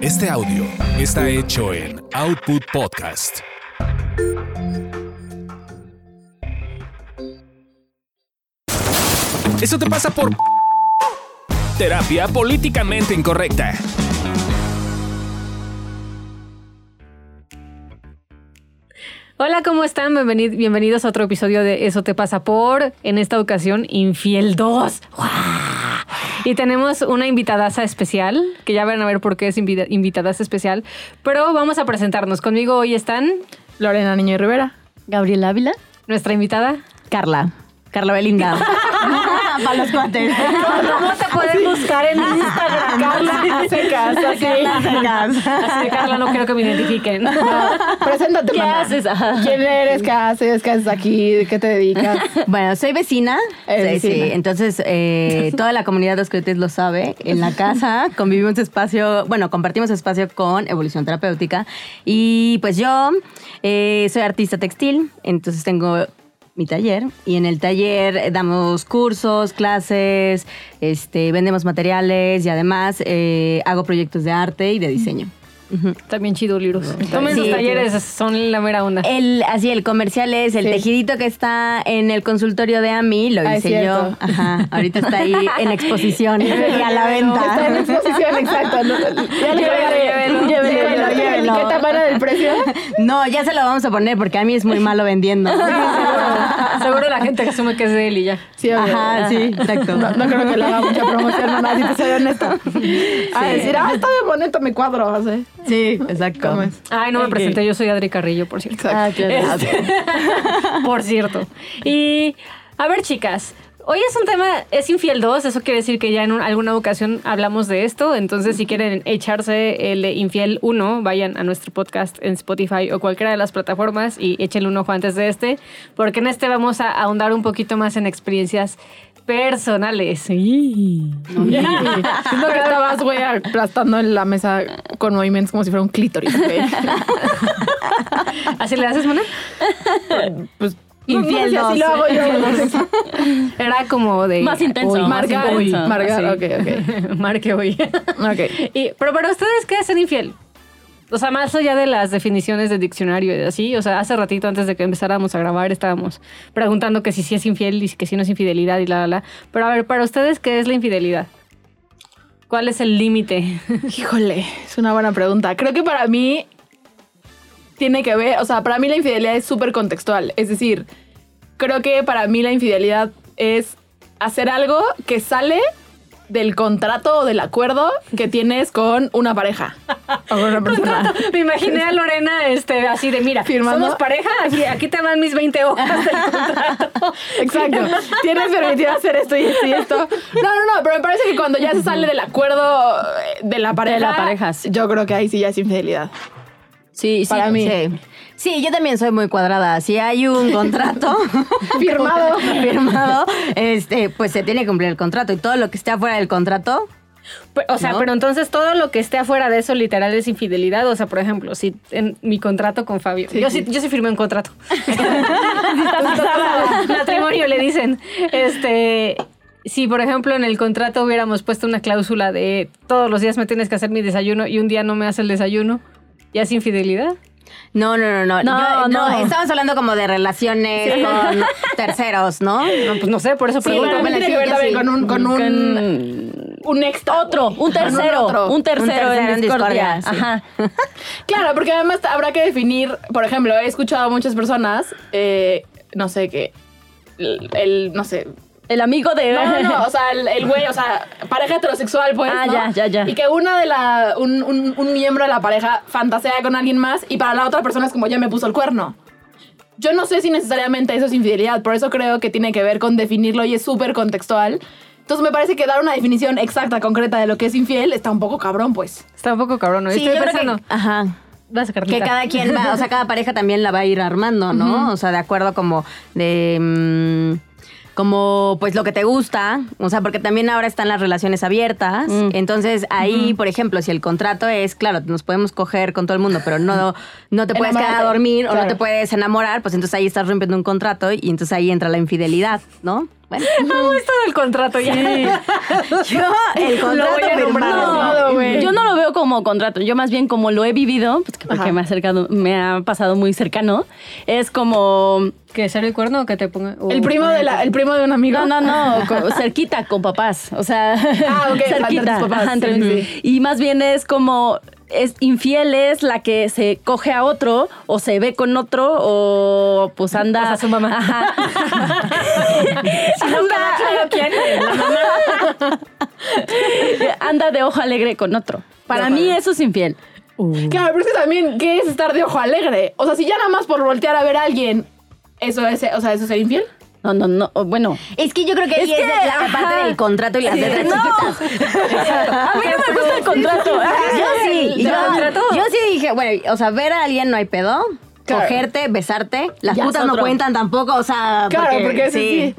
Este audio está hecho en Output Podcast. Eso te pasa por terapia políticamente incorrecta. Hola, ¿cómo están? Bienveni- bienvenidos a otro episodio de Eso te pasa por, en esta ocasión, Infiel 2. ¡Guau! Y tenemos una invitadaza especial, que ya van a ver por qué es invita- invitadaza especial, pero vamos a presentarnos. Conmigo hoy están Lorena Niño y Rivera. Gabriela Ávila. nuestra invitada. Carla. Carla Belinda. Para los cuates. ¿Cómo te pueden buscar en Instagram? Carla así. Así de Carla, no quiero que me identifiquen. Preséntate, ¿Qué mana. haces? ¿Quién eres? ¿Qué haces? ¿Qué haces aquí? ¿De qué te dedicas? Bueno, soy vecina. Eres sí, sí. Entonces, eh, toda la comunidad de Oscretes lo sabe. En la casa convivimos espacio, bueno, compartimos espacio con Evolución Terapéutica. Y pues yo eh, soy artista textil, entonces tengo mi taller y en el taller damos cursos, clases, este, vendemos materiales y además eh, hago proyectos de arte y de diseño. Ujú. También chido, libros. Tomen sus Sí. talleres, son la mera onda. El, así, el comercial es el Sí. tejidito que está en el consultorio de Ami, lo Ah, hice yo. Ajá, ahorita está ahí en exposición y a la Está en venta. exposición, exacto. No, Ya Llévelo, llévelo. Llévelo, Llévelo, ¿La llévelo. etiqueta para del precio? No, ya se lo vamos a poner porque Ami es muy malo vendiendo. Seguro, seguro la gente que asume que es de él y ya. Sí, obvio. Ajá, sí, exacto. No, no creo que le haga mucha promoción, no, nada, si te soy honesta. A decir, ah, está bien bonito mi cuadro, así. Sí, exacto. ¿Cómo es? Ay, no me presenté, yo soy Adri Carrillo, por cierto. Ah, claro. Este, por cierto. Y, a ver, chicas. Hoy es un tema, es infiel 2, eso quiere decir que ya en un- alguna ocasión hablamos de esto, entonces si quieren echarse el infiel 1, vayan a nuestro podcast en Spotify o cualquiera de las plataformas y échenle un ojo antes de este, porque en este vamos a ahondar un poquito más en experiencias personales. Sí. Siento que estabas, güey, aplastando en la mesa con movimientos como si fuera un clítoris, güey. ¿Así le haces, Mona? Pues, Infiel no, no, así lo hago yo. Era como de... Más intenso, Uy, más Marcar, intenso. marcar, Sí. ok, ok. Marque hoy. Ok. Y, pero para ustedes, ¿qué es ser infiel? O sea, más allá de las definiciones de diccionario y así, o sea, hace ratito antes de que empezáramos a grabar estábamos preguntando que si sí es infiel y que si no es infidelidad y la, la, la. Pero a ver, para ustedes, ¿qué es la infidelidad? ¿Cuál es el límite? Híjole, es una buena pregunta. Creo que para mí tiene que ver, o sea, para mí la infidelidad es súper contextual. Es decir, creo que para mí la infidelidad es hacer algo que sale del contrato o del acuerdo que tienes con una pareja o con una persona. Me imaginé a Lorena este, así de, mira, Firmando. somos pareja, aquí, aquí te van mis 20 hojas del contrato. Exacto. Tienes permitido hacer esto y esto y esto. No, no, no, pero me parece que cuando ya se sale del acuerdo eh, de la pareja, De la pareja, sí. yo creo que ahí sí ya es infidelidad. Sí, sí. Para mí. Sí. Sí, yo también soy muy cuadrada. Si hay un contrato Firmado. firmado, este, pues se tiene que cumplir el contrato. Y todo lo que esté afuera del contrato, O sea, ¿No? pero entonces todo lo que esté afuera de eso literal es infidelidad. O sea, por ejemplo, si en mi contrato con Fabio. Sí, yo, sí. sí. yo sí firmé un contrato. Matrimonio le dicen. Este. Si, por ejemplo, en el contrato hubiéramos puesto una cláusula de todos los días me tienes que hacer mi desayuno y un día no me hace el desayuno, ¿ya es infidelidad? No, no, no, no. No, Yo- no. Estamos hablando como de relaciones con terceros, ¿no? No, pues no sé, por eso Sí, pregunto. bueno, tiene sí, que ver yo también sí. con un, con un, Con un extra. otro, un tercero, otro. un tercero, tercero en en discordia. discordia, sí. Ajá. Claro, porque además habrá que definir, por ejemplo, he escuchado a muchas personas, eh, no sé, que el, el- no sé, El amigo de... No, no, no, o sea, el, el güey, o sea, pareja heterosexual, pues. Ah, ¿no? ya, ya, ya. Y que una de la. Un, un- un miembro de la pareja fantasea con alguien más y para la otra persona es como ya me puso el cuerno. Yo no sé si necesariamente eso es infidelidad, por eso creo que tiene que ver con definirlo y es súper contextual. Entonces me parece que dar una definición exacta, concreta de lo que es infiel está un poco cabrón, pues. Está un poco cabrón, ¿no? Sí, Estoy yo creo que- pensando. ajá. Vas a Que cada quien va, o sea, cada pareja también la va a ir armando, ¿no? O sea, de acuerdo como de... mm, como pues lo que te gusta, o sea, porque también ahora están las relaciones abiertas, entonces ahí, por ejemplo, si el contrato es, claro, nos podemos coger con todo el mundo, pero no, no te puedes quedar a dormir o no te puedes enamorar, pues entonces ahí estás rompiendo un contrato y entonces ahí entra la infidelidad, ¿no? Bueno, Amo esto del contrato ya. yo el Lo voy contrato firmado. No, güey. Yo no lo veo como contrato. Yo más bien como lo he vivido, pues que porque Ajá. me ha acercado, me ha pasado muy cercano, es como ¿Que ser el cuerno o que te ponga.? o- El primo de la, el primo de un amigo. no, no, no, cerquita con papás, o sea, Ah, ok, entre cerquita, papás, ajá, entre- sí, sí. y más bien es como es infiel es la que se coge a otro o se ve con otro o pues anda O sea, su mamá. Ajá. anda, ¿Quién? La mamá. anda de ojo alegre con otro. Para mí eso es infiel. Claro, pero es que también, ¿qué es estar de ojo alegre? O sea, si ya nada más por voltear a ver a alguien, eso es, o sea, eso es ser infiel. No, no, no, bueno. Es que yo creo que ahí Es es, que, la ajá. parte del contrato y las Sí, letras no. chiquitas. A mí no me gusta el contrato. Yo sí, ¿Te yo, yo sí dije, bueno, o sea, ver a alguien no hay pedo. Claro. Cogerte, besarte, las Ya putas no otro. cuentan tampoco, o sea, Claro, porque sí.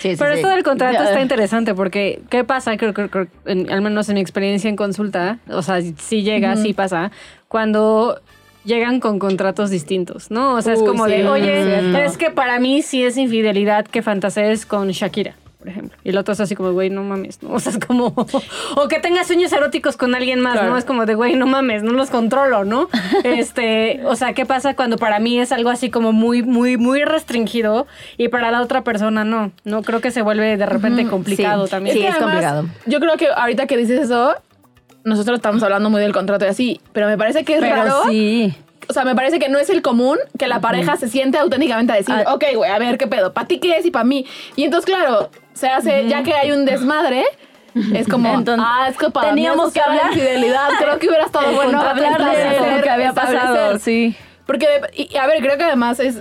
Sí, sí, Pero sí. esto del contrato está interesante porque, ¿qué pasa? Creo que, al menos en mi experiencia en consulta, o sea, sí llega, sí pasa, cuando llegan con contratos distintos, ¿no? O sea, es como sí, de, oye, es que para mí sí es infidelidad que fantasees con Shakira. Por ejemplo. Y el otro es así como, güey, no mames, ¿no? O sea, es como. O que tengas sueños eróticos con alguien más, Claro. ¿no? Es como de, güey, no mames, no los controlo, ¿no? Este. O sea, ¿qué pasa cuando para mí es algo así como muy, muy, muy restringido y para la otra persona no? No creo que se vuelve de repente complicado Sí. también. Sí, que es complicado. Yo creo que ahorita que dices eso, nosotros estamos hablando muy del contrato y así, pero me parece que es Pero raro. sí. O sea, me parece que no es el común que la pareja se siente auténticamente a decir, Ah. ok, güey, a ver qué pedo, ¿para ti qué es y para mí? Y entonces, claro, se hace, ya que hay un desmadre, es como, Entonces, ah, es que para teníamos que hablar. infidelidad. Creo que hubiera estado bueno hablar de lo que había pasado, sí. Porque, y a ver, creo que además es,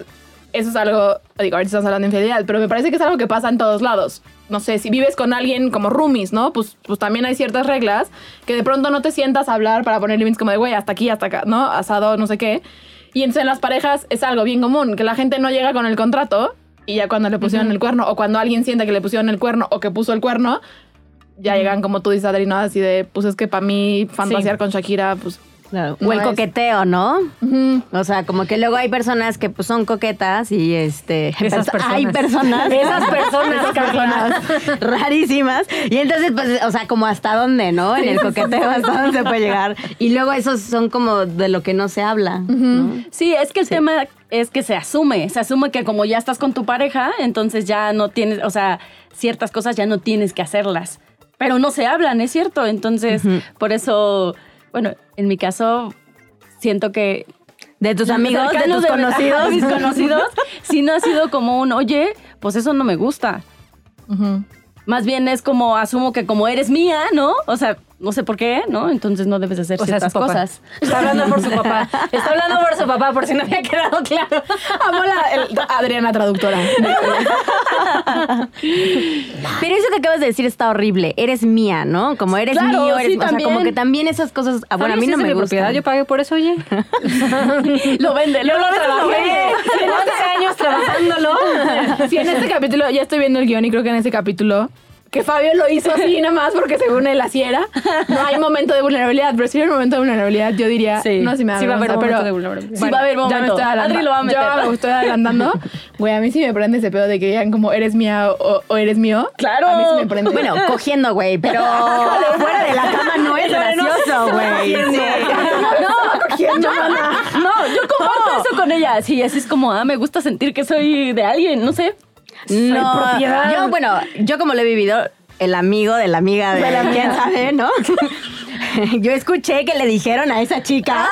eso es algo, digo, ahorita estamos hablando de infidelidad, pero me parece que es algo que pasa en todos lados. No sé, si vives con alguien como roomies, ¿no? Pues, pues también hay ciertas reglas que de pronto no te sientas a hablar para poner límites como de, güey, hasta aquí, hasta acá, ¿no? Asado, no sé qué. Y entonces en las parejas es algo bien común, que la gente no llega con el contrato y ya cuando le pusieron el cuerno, o cuando alguien siente que le pusieron el cuerno o que puso el cuerno, ya llegan como tú dices, Adri, ¿no? Así de, pues es que para mí fantasear con Shakira, pues... Claro. No o el es- coqueteo, ¿no? O sea, como que luego hay personas que pues, son coquetas y este Esas perso- hay personas. personas Esas personas, rarísimas. Y entonces pues o sea como hasta dónde no en el coqueteo hasta dónde se puede llegar. Y luego esos son como de lo que no se habla ¿no? Sí, es que el tema es que se asume, se asume que como ya estás con tu pareja, entonces ya no tienes, o sea, ciertas cosas ya no tienes que hacerlas, pero no se hablan, es cierto, entonces por eso, bueno, en mi caso siento que de tus amigos de tus conocidos mis conocidos, sí no ha sido como un, oye, pues eso no me gusta. Más bien es como, asumo que como eres mía, ¿no? O sea, no sé por qué, ¿no? Entonces no debes hacer O sea, su ciertas papá. cosas. Está hablando por su papá. Está hablando por su papá, por si no había quedado claro. Amo la el- Adriana traductora. pero eso que acabas de decir está horrible eres mía no como eres Claro, mío eres sí, o sea también. como que también esas cosas ah, bueno a mí no me gusta propiedad, yo pagué por eso, oye. Lo vende, lo lo vende, lo trabajé. vende. Tengo 11 años trabajándolo. Sí, en este capítulo, ya estoy viendo el guion y creo que en ese capítulo, que Fabio lo hizo así nada más porque según él así era, no hay momento de vulnerabilidad, pero si hay un momento de vulnerabilidad, yo diría, Sí. no sé si me da Sí va a haber momento pero de vulnerabilidad. Sí va a haber ya me momento. Adri lo va a meter. Yo me estoy adelantando. Güey, a mí sí me prende ese pedo de que digan como eres mía o, o eres mío. Claro. A mí sí me prende. bueno cogiendo güey pero fuera de la cama no es gracioso güey No, cogiendo, mana. No, yo comparto eso con ella. Sí, así es como, ah, me gusta sentir que soy de alguien, no sé. No, propiedad. yo, bueno, yo como lo he vivido, el amigo de la amiga de, De la amiga. quién sabe, ¿no? Yo escuché que le dijeron a esa chica,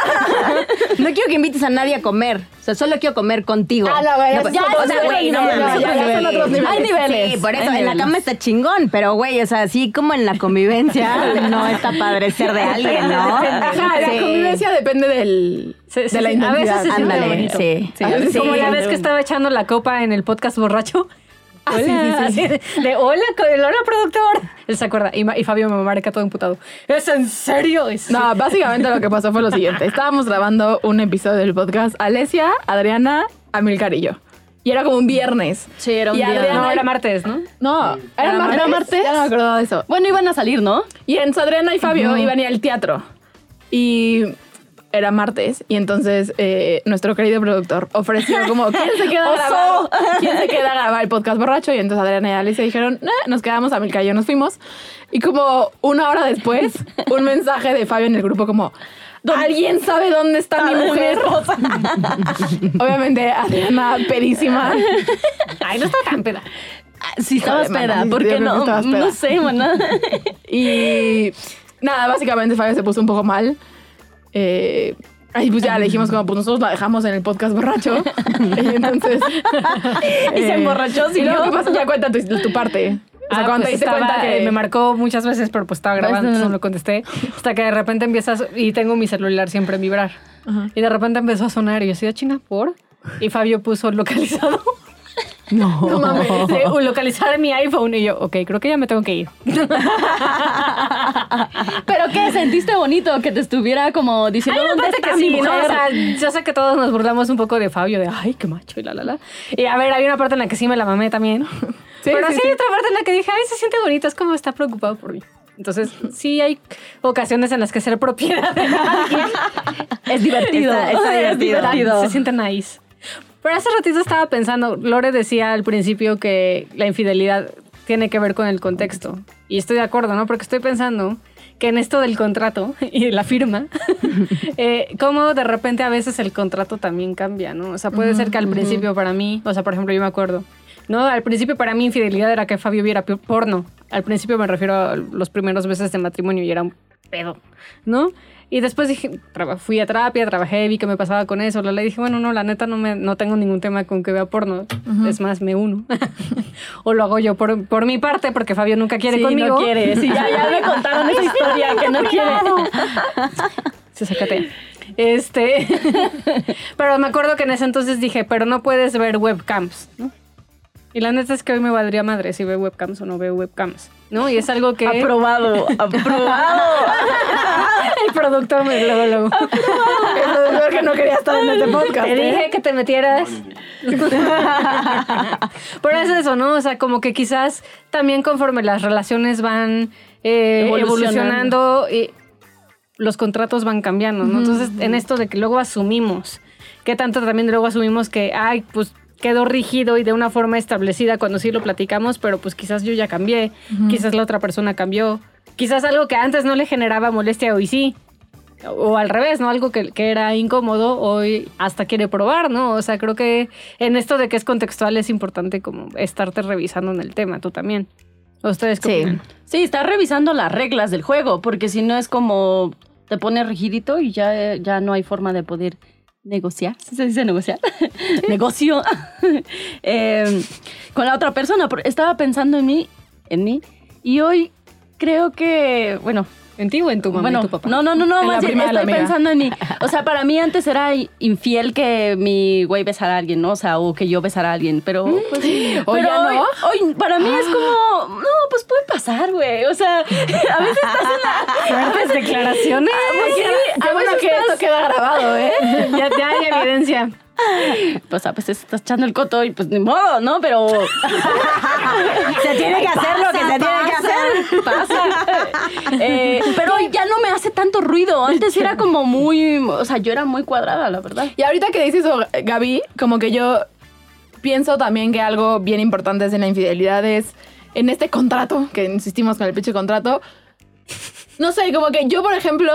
no quiero que invites a nadie a comer, o sea, solo quiero comer contigo. Ah, no, güey, pues, ya o es sea, güey, no no, ya- ya son otros niveles. Hay niveles. Sí, por eso, hay en la cama está chingón, pero güey, o sea, así como en la convivencia, no está padre ser de alguien, ¿no? Ajá, la Sí. convivencia depende del, Sí, sí, de la sí. A veces siente Ándale, sí. A veces Sí. Como la vez que estaba echando la copa en el podcast borracho. Ah, sí, sí, sí. De, hola, hola, productor. Él se acuerda. Y, y Fabio me marca todo imputado. ¿Es en serio? Sí. No, básicamente lo que pasó fue lo siguiente. Estábamos grabando un episodio del podcast Alesia, Adriana, Amilcar y yo. Y era como un viernes. Sí, era un Y día. Adriana- No, era martes, ¿no? No, era, Era martes. mar- era martes. Ya no me acuerdo de eso. Bueno, iban a salir, ¿no? Y en Adriana y Fabio iban a ir al teatro. Y era martes y entonces eh, nuestro querido productor ofreció como ¿quién se queda a grabar? ¿Quién se queda a grabar el podcast borracho? Y entonces Adriana y Alicia dijeron, "Nah", nos quedamos a Milka y yo nos fuimos. Y como una hora después, un mensaje de Fabio en el grupo como ¿Alguien sabe dónde está mi mujer? Obviamente Adriana pedísima. Ay, no está tan peda. Sí, estaba sí, ¿por qué no? peda. No sé, maná. Y nada, básicamente Fabio se puso un poco mal. Eh, Ahí pues ya le dijimos como, pues nosotros la dejamos en el podcast borracho. y entonces... Y se emborrachó, Y siguió. luego, ¿qué pasó? Ya cuenta tu, tu parte. O sea, Ah, cuando pues te estaba, cuenta que... eh, me marcó muchas veces, pero pues estaba grabando, no, no. entonces no lo contesté. Hasta que de repente empiezas, y tengo mi celular siempre en vibrar. Y de repente empezó a sonar y yo así de China, ¿por? Y Fabio puso localizado. No. No mames. localizar mi iPhone. Y yo, ok, creo que ya me tengo que ir. ¿Pero qué? ¿Sentiste bonito que te estuviera como diciendo dónde está que mi sí, ¿no? mujer? O sea, yo sé que todos nos burlamos un poco de Fabio, de ay, qué macho y la la la. Y a ver, hay una parte en la que sí me la mamé también. Pero sí, sí, sí. hay otra parte en la que dije, ay, se siente bonito, es como está preocupado por mí. Entonces, sí hay ocasiones en las que ser propiedad de alguien es divertido. Está- está es divertido. se siente nice. Pero hace ratito estaba pensando, Lore decía al principio que la infidelidad tiene que ver con el contexto. Y estoy de acuerdo, ¿no? Porque estoy pensando que en esto del contrato y de la firma, eh, cómo de repente a veces el contrato también cambia, ¿no? O sea, puede ser que al principio para mí, o sea, por ejemplo, yo me acuerdo, ¿no? Al principio para mí infidelidad era que Fabio viera porno. Al principio me refiero a los primeros meses de matrimonio y era un pedo, ¿no? Y después dije, fui a terapia, trabajé, vi qué me pasaba con eso. La dije, bueno, no, la neta no, me, no tengo ningún tema con que vea porno. Es más, me uno. o lo hago yo por, por mi parte, porque Fabio nunca quiere Sí, conmigo. no quiere. Sí, ya, ya me contaron esa historia que no quiere. Se sacatea. Este. pero me acuerdo que en ese entonces dije, pero no puedes ver webcams, ¿no? Y la neta es que hoy me valdría madre si veo webcams o no veo webcams, ¿no? Y es algo que Aprobado, aprobado. el productor me luego, luego. El productor que no quería estar en este podcast. Te ¿eh? dije que te metieras. Pero es eso, ¿no? O sea, como que quizás también conforme las relaciones van eh, Evolucionando. evolucionando, y los contratos van cambiando, ¿no? Entonces, en esto de que luego asumimos, que tanto también luego asumimos que, ay, pues quedó rígido y de una forma establecida cuando sí lo platicamos, pero pues quizás yo ya cambié, quizás la otra persona cambió, quizás algo que antes no le generaba molestia hoy sí. O al revés, ¿no? Algo que, que era incómodo, hoy hasta quiere probar, ¿no? O sea, creo que en esto de que es contextual es importante como estarte revisando en el tema, tú también. ¿Ustedes qué Sí. opinan? Sí, está revisando las reglas del juego, porque si no es como te pone rigidito y ya, ya no hay forma de poder negociar. ¿Sí se dice negociar? Negocio. Eh, con la otra persona. Estaba pensando en mí, en mí, y hoy creo que, bueno, ¿En ti o en tu mamá bueno, y tu papá? no, no, no, no, más bien estoy pensando en mí. O sea, para mí antes era infiel que mi güey besara a alguien, ¿no? O sea, o que yo besara a alguien, pero pues ¿O pero ya no? Hoy, hoy para mí es como, no, pues puede pasar, güey. O sea, a veces estás en la Fuertes declaraciones. pues sí, Qué a bueno veces que estás- esto queda grabado, ¿eh? ya, ya hay evidencia. pues a veces estás echando el coto y pues ni modo, ¿no? Pero Se tiene que hacer lo que se tiene que hacer. pasa. Eh, pero ya no me hace tanto ruido. Antes era como muy, o sea, yo era muy cuadrada, la verdad. Y ahorita que dices eso, Gaby, como que yo pienso también que algo bien importante es en la infidelidad es en este contrato, que insistimos con el pinche contrato. No sé, como que yo, por ejemplo,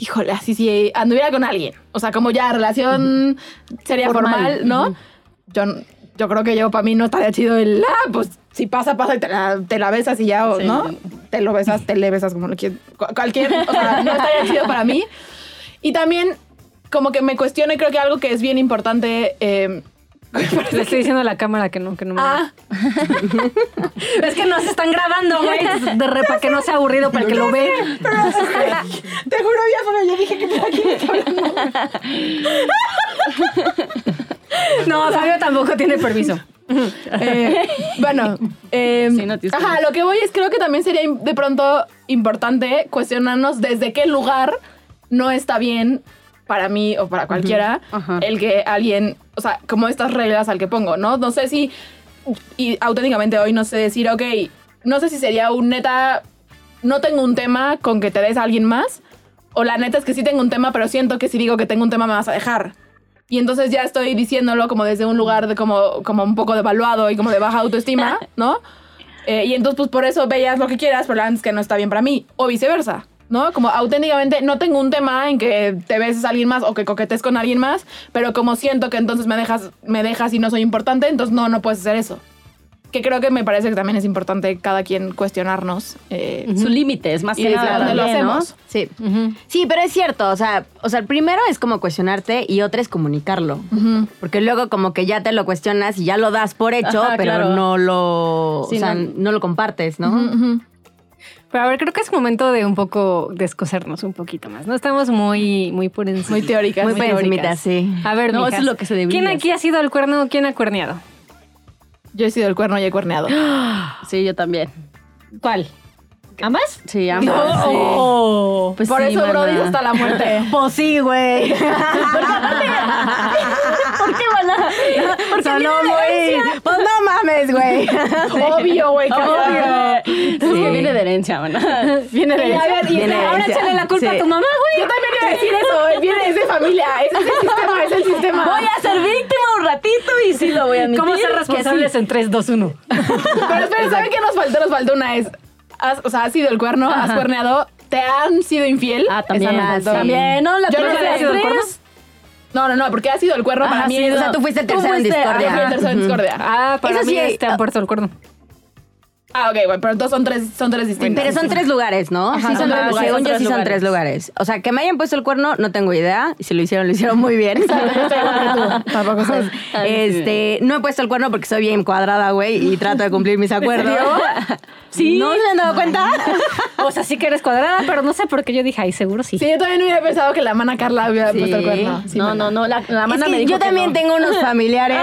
híjole, así si anduviera con alguien, o sea, como ya relación sería Formal. formal, ¿no? Yo, yo creo que yo para mí no estaría chido el, ah, pues si pasa, pasa y te la, te la besas y ya, o, Sí. ¿no? Te lo besas, te le besas como lo quieras. Cu- Cualquier, o sea, no estaría chido para mí. Y también, como que me cuestiono y creo que algo que es bien importante. eh, Le estoy diciendo a la cámara que no, que no me. ah, Es que no se están grabando, güey. De re, para que no sea aburrido, para el que lo ve. te juro, ya Fabio, yo dije que por aquí me está hablando. No, Fabio tampoco tiene permiso. Eh, bueno, eh, Sí, no tienes ajá, lo que voy es creo que también sería de pronto importante cuestionarnos desde qué lugar no está bien para mí o para cualquiera el que alguien, o sea, como estas reglas al que pongo, ¿no? No sé si, y auténticamente hoy no sé decir, ok, no sé si sería un neta, no tengo un tema con que te des a alguien más, O la neta es que sí tengo un tema, pero siento que si digo que tengo un tema me vas a dejar. Y entonces ya estoy diciéndolo como desde un lugar de como, como un poco devaluado y como de baja autoestima, ¿no? Eh, y entonces pues por eso veías lo que quieras, pero la verdad es que no está bien para mí. O viceversa. ¿No? Como auténticamente no tengo un tema en que te beses a alguien más o que coquetes con alguien más, pero como siento que entonces me dejas, me dejas y no soy importante, entonces no, no puedes hacer eso. Que creo que me parece que también es importante cada quien cuestionarnos. eh, Su límite es más Y que nada. dónde lo hacemos. Sí. Sí, pero es cierto, o sea, o sea, el primero es como cuestionarte y otra es comunicarlo. Porque luego como que ya te lo cuestionas y ya lo das por hecho, Ajá, pero claro. no lo, Sí, o sea, no. no. lo compartes, ¿no? Pero a ver, creo que es momento de un poco descosernos un poquito más. No estamos muy, muy por encima. Muy teóricas. Muy por teóricas. encimita, sí. A ver, No, mijas, eso es lo que se debería ¿Quién aquí ha sido el cuerno o quién ha cuerneado? Yo he sido el cuerno y he cuerneado. Sí, yo también. ¿Cuál? ¿Ambas? Sí, ambas. Oh. sí. Pues Por sí, eso. Brody, hasta la muerte. Pues sí, güey. ¿Por qué, mana? Porque Sonó muy... Pues no mames, güey. Obvio, güey. Obvio. Es que Sí. viene de herencia, mana. Viene de Y a ver, y Viene ahora herencia. échale la culpa Sí. a tu mamá, güey. Yo también iba a decir eso. Viene es de familia. Ese es el sistema, es el sistema. Voy a ser víctima un ratito y sí lo voy a admitir. ¿Cómo ser responsables sí. en 3, 2, 1? Pero espera, ¿saben qué nos faltó? Nos faltó una es. has- o sea, has sido el cuerno, has Ajá. cuerneado, te han sido infiel. Ah, también. Esa Ah, sí. También, ¿no? La Yo no primera sé, de ¿ha sido el tres. cuerno? No, no, no, porque ha sido el cuerno para Ajá, mí. sí, es- O sea, tú fuiste el tercero en el discordia. tercero en discordia. Ah, para Eso mí sí, este ah. puesto el cuerno. Ah, ok, bueno, pero entonces son tres, son tres distintas. Pero son tres lugares, ¿no? Ajá, sí, son tres lugares, según yo sí son tres lugares. O sea, que me hayan puesto el cuerno, no tengo idea. Y si lo hicieron, lo hicieron muy bien. Tampoco sé. Este, no he puesto el cuerno porque soy bien cuadrada, güey, y trato de cumplir mis acuerdos. Sí. ¿No se han dado cuenta? O sea, sí que eres cuadrada, pero no sé por qué yo dije, ay, seguro sí. Sí, yo también hubiera pensado que la mana Carla hubiera Sí. puesto el cuerno. Sí, no, no, no. La, la Es mana que me dijo yo que también no. tengo unos familiares.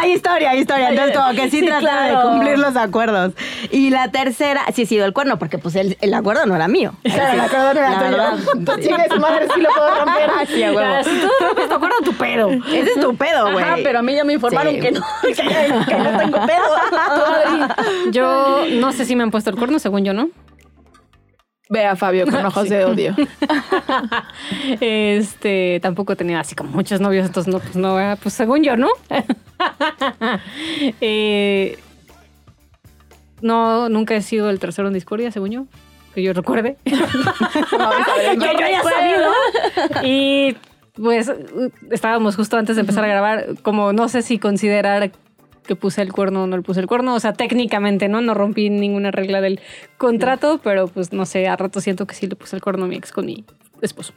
Hay historia, hay historia. Entonces, como que sí, Sí, trataba claro. de cumplir los acuerdos. Y la tercera, sí he sido el cuerno, porque pues el, el acuerdo no era mío. Claro, la acuerdo no era La tuyo. verdad. Chingue su madre, sí lo puedo romper. Sí, a huevo. Si tú rompes tu acuerdo, tu pedo. Ese es tu pedo, güey. Ajá, pero a mí ya me informaron Sí. que no, que, que no tengo pedo. Yo no sé si me han puesto el cuerno, según yo, ¿no? Ve a Fabio con ojos de odio. Este, tampoco tenía así como muchos novios, entonces no, pues no, ¿verdad? pues según yo, ¿no? Eh, no, nunca he sido el tercero en discordia, según yo, que yo recuerde. que yo haya sabido. Y pues estábamos justo antes de empezar a grabar, como no sé si considerar que puse el cuerno o no le puse el cuerno, o sea, técnicamente, ¿no? No rompí ninguna regla del contrato, pero pues no sé, a rato siento que sí le puse el cuerno a mi ex con mi esposo.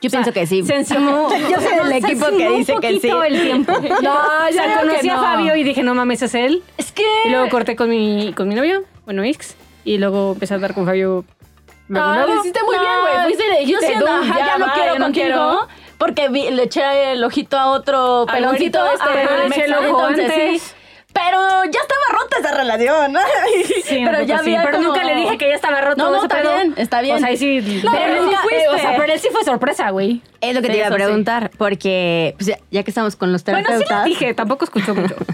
Yo pienso que sí. Se encimó. Yo soy del equipo que un dice que sí. el tiempo. No, yo sea, conocí que a no. Fabio y dije, no mames, es él. Es que... Y luego corté con mi, con mi novio, bueno, ex. Y luego empecé a andar con Fabio. Ah, lo hiciste muy bien, güey. Fuiste y le dijiste, yo siento, "Tú, ajá, ya, no va, quiero ya no contigo. quiero". Porque vi- le eché el ojito a otro Al peloncito. güerito este, ajá, el eché el ojo entonces, antes. sí. Pero ya estaba rota esa relación. ¿no? Sí, pero ya sí, había pero como- nunca le dije que ya estaba roto. No, no, ese está pedo. bien, está bien. O sea, ahí sí. No, pero pero nunca- fuiste. O sea, pero él sí fue sorpresa, güey. Es lo que Sí, te iba a sí. preguntar, porque pues, ya, ya que estamos con los Bueno, sí terapeutas. le dije, tampoco escuchó mucho.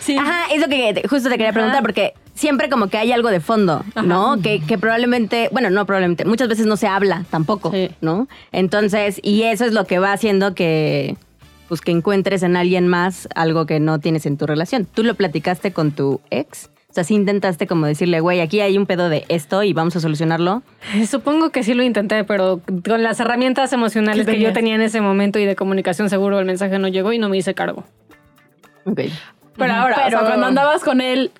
Sí. Ajá, es lo que justo te quería preguntar, porque siempre como que hay algo de fondo, ¿no? Que, que probablemente, bueno, no probablemente, muchas veces no se habla tampoco, Sí. ¿no? Entonces, y eso es lo que va haciendo que, pues, que encuentres en alguien más algo que no tienes en tu relación. ¿Tú lo platicaste con tu ex? O sea, sí intentaste como decirle, güey, aquí hay un pedo de esto y vamos a solucionarlo. Supongo que sí lo intenté, pero con las herramientas emocionales ¿Qué que yo tenía en ese momento y de comunicación seguro el mensaje no llegó y no me hice cargo. Ok. Pero ahora, o Pero- sea, cuando andabas con él,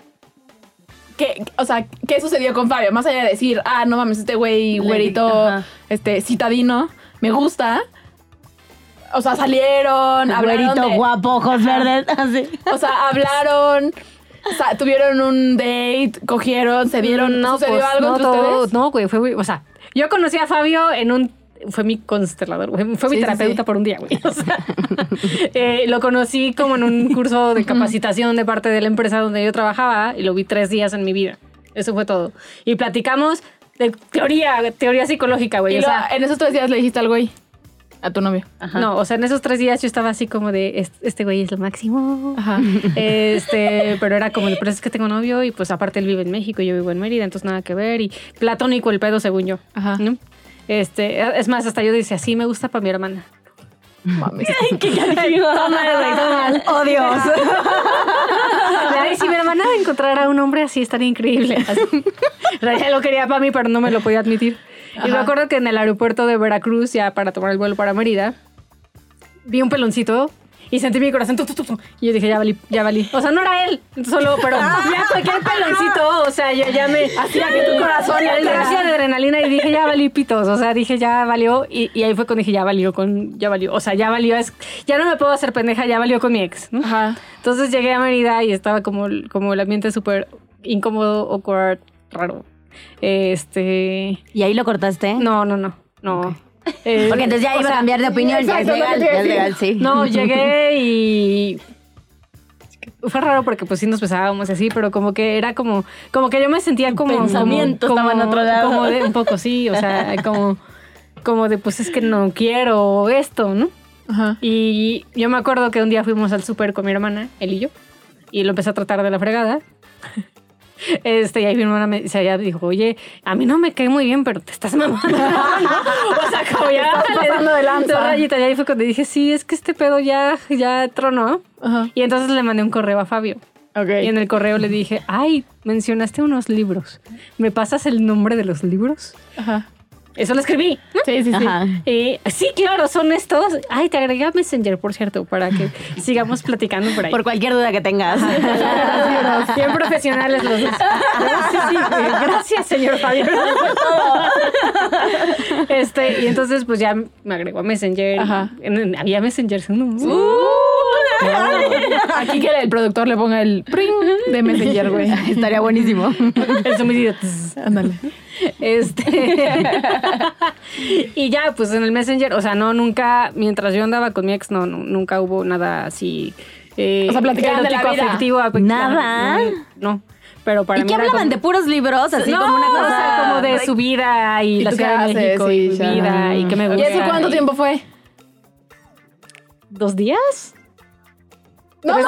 ¿qué, o sea, ¿qué sucedió con Fabio? Más allá de decir, ah, no mames, este güey, güerito, este, citadino, me gusta. O sea, salieron, hablaron Güerito de- guapo, ojos verdes, así. O sea, hablaron, o sea, tuvieron un date, cogieron, se dieron, no, ¿sucedió pues, algo no, entre todo- ustedes? No, güey, fue, muy- o sea, yo conocí a Fabio en un, fue mi constelador, güey, fue mi Sí, sí, terapeuta sí. por un día, güey. O sea, eh, lo conocí como en un curso de capacitación de parte de la empresa donde yo trabajaba y lo vi tres días en mi vida. Eso fue todo. Y platicamos de teoría, teoría psicológica, güey. O sea, en esos tres días le dijiste al güey. A tu novio. No, o sea, en esos tres días yo estaba así como de, "Este- güey es lo máximo. Ajá. Este, pero era como de, pero es que tengo novio y pues aparte él vive en México y yo vivo en Mérida, entonces nada que ver. Y platónico el pedo, según yo. Ajá. ¿no? Este, es más, hasta yo decía, sí, me gusta para mi hermana. Mames. Toma, güey, toma. ¡Oh, Dios! Ay, si mi hermana encontrara un hombre así, estaría increíble. Así. Realidad lo quería para mí, pero no me lo podía admitir. Y me acuerdo que en el aeropuerto de Veracruz, ya para tomar el vuelo para Mérida, vi un peloncito y sentí mi corazón. tu, tu, tu, y yo dije, ya valí, ya valí. O sea, no era él, solo, pero ya cualquier peloncito, o sea, ya, ya me hacía que tu corazón le hacía de adrenalina y dije, ya valí pitos. O sea, dije, ya valió. Y, y ahí fue cuando dije, ya valió con, ya valió. O sea, ya valió, es, ya no me puedo hacer pendeja, ya valió con mi ex, ¿no? Ajá. Entonces llegué a Mérida y estaba como, como el ambiente súper incómodo, awkward, raro. Este. ¿Y ahí lo cortaste? No, no, no. No. Eh, Porque entonces ya iba sea, a cambiar de opinión, ya es legal, ya es legal, sí. No, llegué y. Fue raro porque pues sí nos besábamos así, pero como que era como, como que yo me sentía como. pensamiento como, estaba en otro lado. Como de, un poco sí, o sea, como, como de pues es que no quiero esto, ¿no? Ajá. Y yo me acuerdo que un día fuimos al súper con mi hermana, él y yo, y lo empecé a tratar de la fregada. Este, y ahí mi hermana me, o sea, ella dijo, oye, a mí no me cae muy bien, pero te estás mamando. ¿no? O sea, como ya Estás pasando de lanza. Dos rayitas. Y ahí fue cuando dije, sí, es que este pedo ya, ya tronó. Ajá. Y entonces le mandé un correo a Fabio. Y en el correo le dije, ay, mencionaste unos libros. ¿Me pasas el nombre de los libros? Ajá. Eso lo escribí. Sí, sí, sí. Y sí, claro, son estos. Ay, te agregué a Messenger, por cierto, para que sigamos platicando por ahí. Por cualquier duda que tengas. Bien profesionales los dos. Gracias, sí, güey. Gracias, señor Fabio. Este, y entonces, pues ya me agregó a Messenger. Ajá. Había Messenger. ¿no? Aquí que el productor le ponga el pring de Messenger, güey. Estaría buenísimo. El sonido. Ándale. Este. y ya, pues en el Messenger, o sea, no, nunca, mientras yo andaba con mi ex, no, no, nunca hubo nada así. Eh, O sea, platicaban de la vida. afectivo. ¿Nada? No. Pero para ¿Y mí qué hablaban? como- ¿De puros libros? Así no, como una cosa... o sea, como de su vida y, ¿Y la Ciudad de haces? México y Sí, su vida y que me ¿Y gusta. eso cuánto tiempo fue? ¿Dos días? No, días.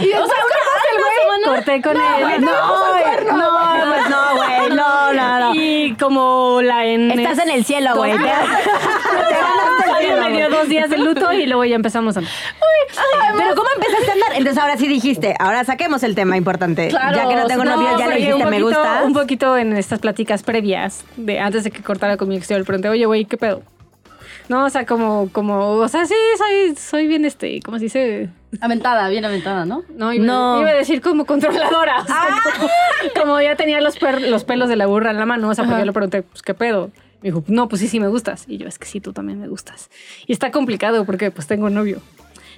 ¿Y cortaste el güey? Corté con él. No, no, pues no, güey, no, no, no. Y como la en... Estás en el cielo, güey. Me dio dos días de luto y luego ya empezamos a... Pero ¿cómo empezaste a andar? Entonces ahora sí dijiste, ahora saquemos el tema importante. Claro, ya que no tengo No, novio, ya le dijiste me gusta. Un poquito en estas pláticas previas, de antes de que cortara con mi ex, yo le pregunté, oye, güey, ¿qué pedo? No, o sea, como, como, o sea, sí, soy, soy bien, este, ¿cómo se dice? Aventada, bien aventada, ¿no? No, iba, No. iba a decir como controladora. o sea, como, como ya tenía los, per- los pelos de la burra en la mano, o sea, porque yo le pregunté, pues, ¿qué pedo? Me dijo, no, pues sí, sí me gustas. Y yo, es que sí, tú también me gustas. Y está complicado porque, pues, tengo novio.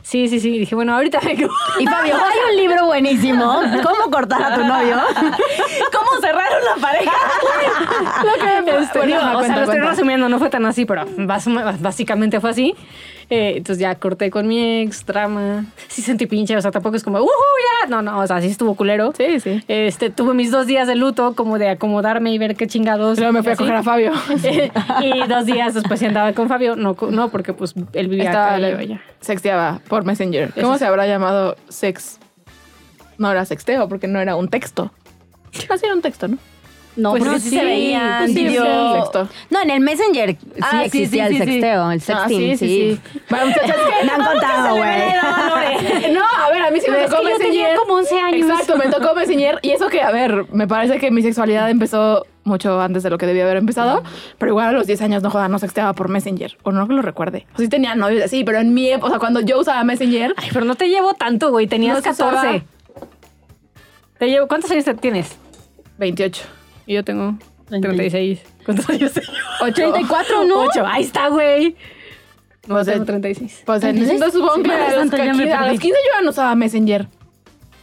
Sí, sí, sí. Dije, bueno, ahorita vengo. Y Fabio, hay un libro buenísimo, ¿Cómo cortar a tu novio? ¿Cómo cerrar una pareja? Este, Bueno, digo, ajá, o sea, cuenta, lo estoy resumiendo, no fue tan así, pero básicamente fue así. Eh, entonces ya corté con mi ex, drama. Sí sentí pinche, o sea, tampoco es como, ¡uh, ya! No, no, o sea, sí estuvo culero. Sí, sí. Este, tuve mis dos días de luto, como de acomodarme y ver qué chingados. Luego me fui a coger a Fabio. y dos días después andaba con Fabio. No, no porque pues él vivía Estaba, acá y sexteaba por Messenger. ¿Cómo Eso se habrá llamado sex? No era sexteo porque no era un texto. Así era un texto, ¿no? No, Pues porque sí, sí se veían pues sí, texto. No, en el Messenger sí Ah, sí, existía sí, sí, el sí. sexteo, el Ah, sexting, sí. Bueno, muchachas. Me han contado, güey. No, a ver, a mí sí me tocó que yo tenía Messenger. como 11 años. Exacto, me tocó Messenger. Y eso que, a ver, me parece que mi sexualidad empezó mucho antes de lo que debía haber empezado. Pero igual a los 10 años, no joda, no sexteaba por Messenger. O no que lo recuerde. O sí tenía novios así, pero en mi época, o sea, cuando yo usaba Messenger, Ay, pero no te llevo tanto, güey. Tenías No se usaba. 14. Te llevo, ¿Cuántos años tienes? 28. Y yo tengo Treinta y- 36. ¿Cuántos años tengo? 84, ¿no? 8. Ahí está, güey. No, Pues, tengo eh, 36. Pues en ese entonces supongo que a los, Santo, ya me 15, a los perdí. 15 yo ya no usaba Messenger.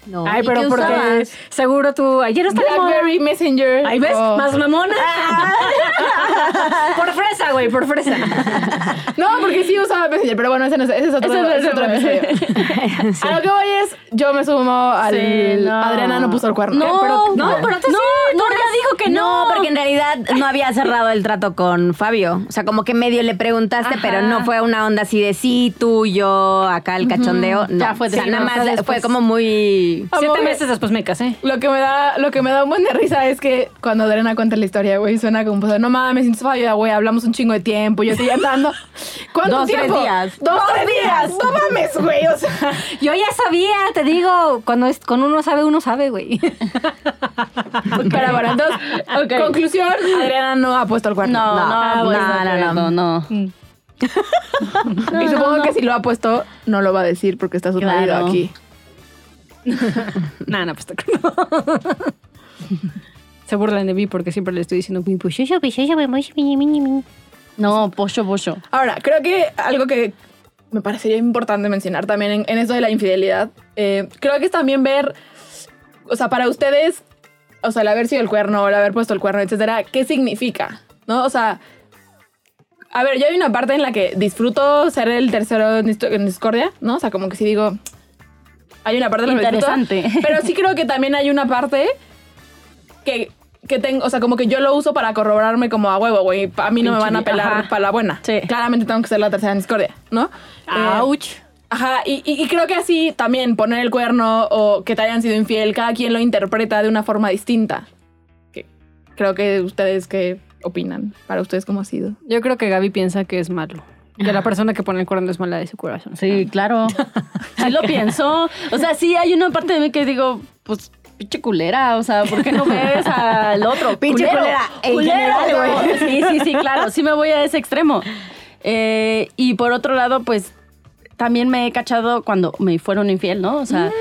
No. Ay, ¿y pero qué porque usabas? seguro tú ayer moda. Blackberry Messenger. Ahí ves, o- más mamona. por fresa, güey, por fresa. No, porque sí usaba Messenger, pero bueno, ese, no es, ese es otro, Ese es otro. A lo que voy es, yo me sumo al... Sí, no. Adriana no puso el cuerno. No, Pero- no, pero no, sí, no, ya dijo que no. No, porque en realidad no había cerrado el trato con Fabio. O sea, como que medio le preguntaste, Ajá. pero no fue una onda así de sí, tú, yo, acá el cachondeo. No, Ya fue o sea, nada no, más fue como muy... Siete Amor, meses después me casé. Lo que me da, lo que me da un buen de risa es que cuando Adriana cuenta la historia, güey, suena como, pues, no mames, sin Fabio, güey, hablamos un chingo de tiempo, yo estoy andando. ¿Cuánto Dos, tres tiempo? días. Dos, tres días. No mames, güey, o sea. Yo ya sabía, te digo, cuando es, con uno sabe, uno sabe, güey. Pero bueno, entonces, conclusión, Adriana no ha puesto el cuerno. No, no, No, pues, no, de no, no. y supongo que si lo ha puesto, no lo va a decir porque está su Claro. marido aquí. Nah, no, pues te creo. Se burlan de mí porque siempre le estoy diciendo pues pues, pues. No, pollo, pollo. Ahora, creo que algo que me parecería importante mencionar también en, en esto de la infidelidad, eh, creo que es también ver, o sea, para ustedes, o sea, el haber sido el cuerno, el haber puesto el cuerno, etcétera, ¿qué significa? ¿No? O sea, a ver, yo hay una parte en la que disfruto ser el tercero en discordia, ¿no? O sea, como que si digo, hay una parte la que disfruto, Interesante. pero sí creo que también hay una parte que, que tengo, o sea, como que yo lo uso para corroborarme como a huevo, güey. A mí no me van a pelar para la buena. Sí. Claramente tengo que ser la tercera en discordia, ¿no? Eh, Ouch. Ajá, y, y- y creo que así también poner el cuerno o que te hayan sido infiel, cada quien lo interpreta de una forma distinta. Que creo que ustedes, ¿qué opinan? Para ustedes, ¿cómo ha sido? Yo creo que Gaby piensa que es malo. Que la persona que pone el cuerno es mala de su corazón. Sí, claro. Sí lo pienso. O sea, sí hay una parte de mí que digo, pues, pinche culera. O sea, ¿por qué no ves al otro? Pinche culera, en culero, general, ¿no? güey. Sí, sí, sí, claro. Sí me voy a ese extremo. Eh, y por otro lado, pues, también me he cachado cuando me fueron infiel, ¿no? O sea,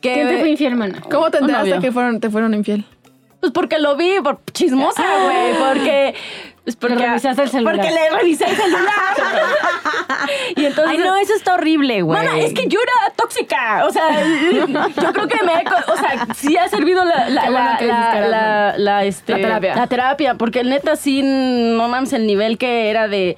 que... ¿Quién te fue infiel, mana? ¿Cómo te enteraste que fueron, te fueron infiel? Pues porque lo vi, por chismosa, güey. Porque... Pues porque... Le revisaste el celular. Porque le revisé el celular. y entonces... Ay, no, eso está horrible, güey. Mana, es que yo era tóxica. O sea, yo creo que me. he O sea, sí ha servido la, la, la, este, La terapia. La terapia, porque neta sí, no mames, el nivel que era de.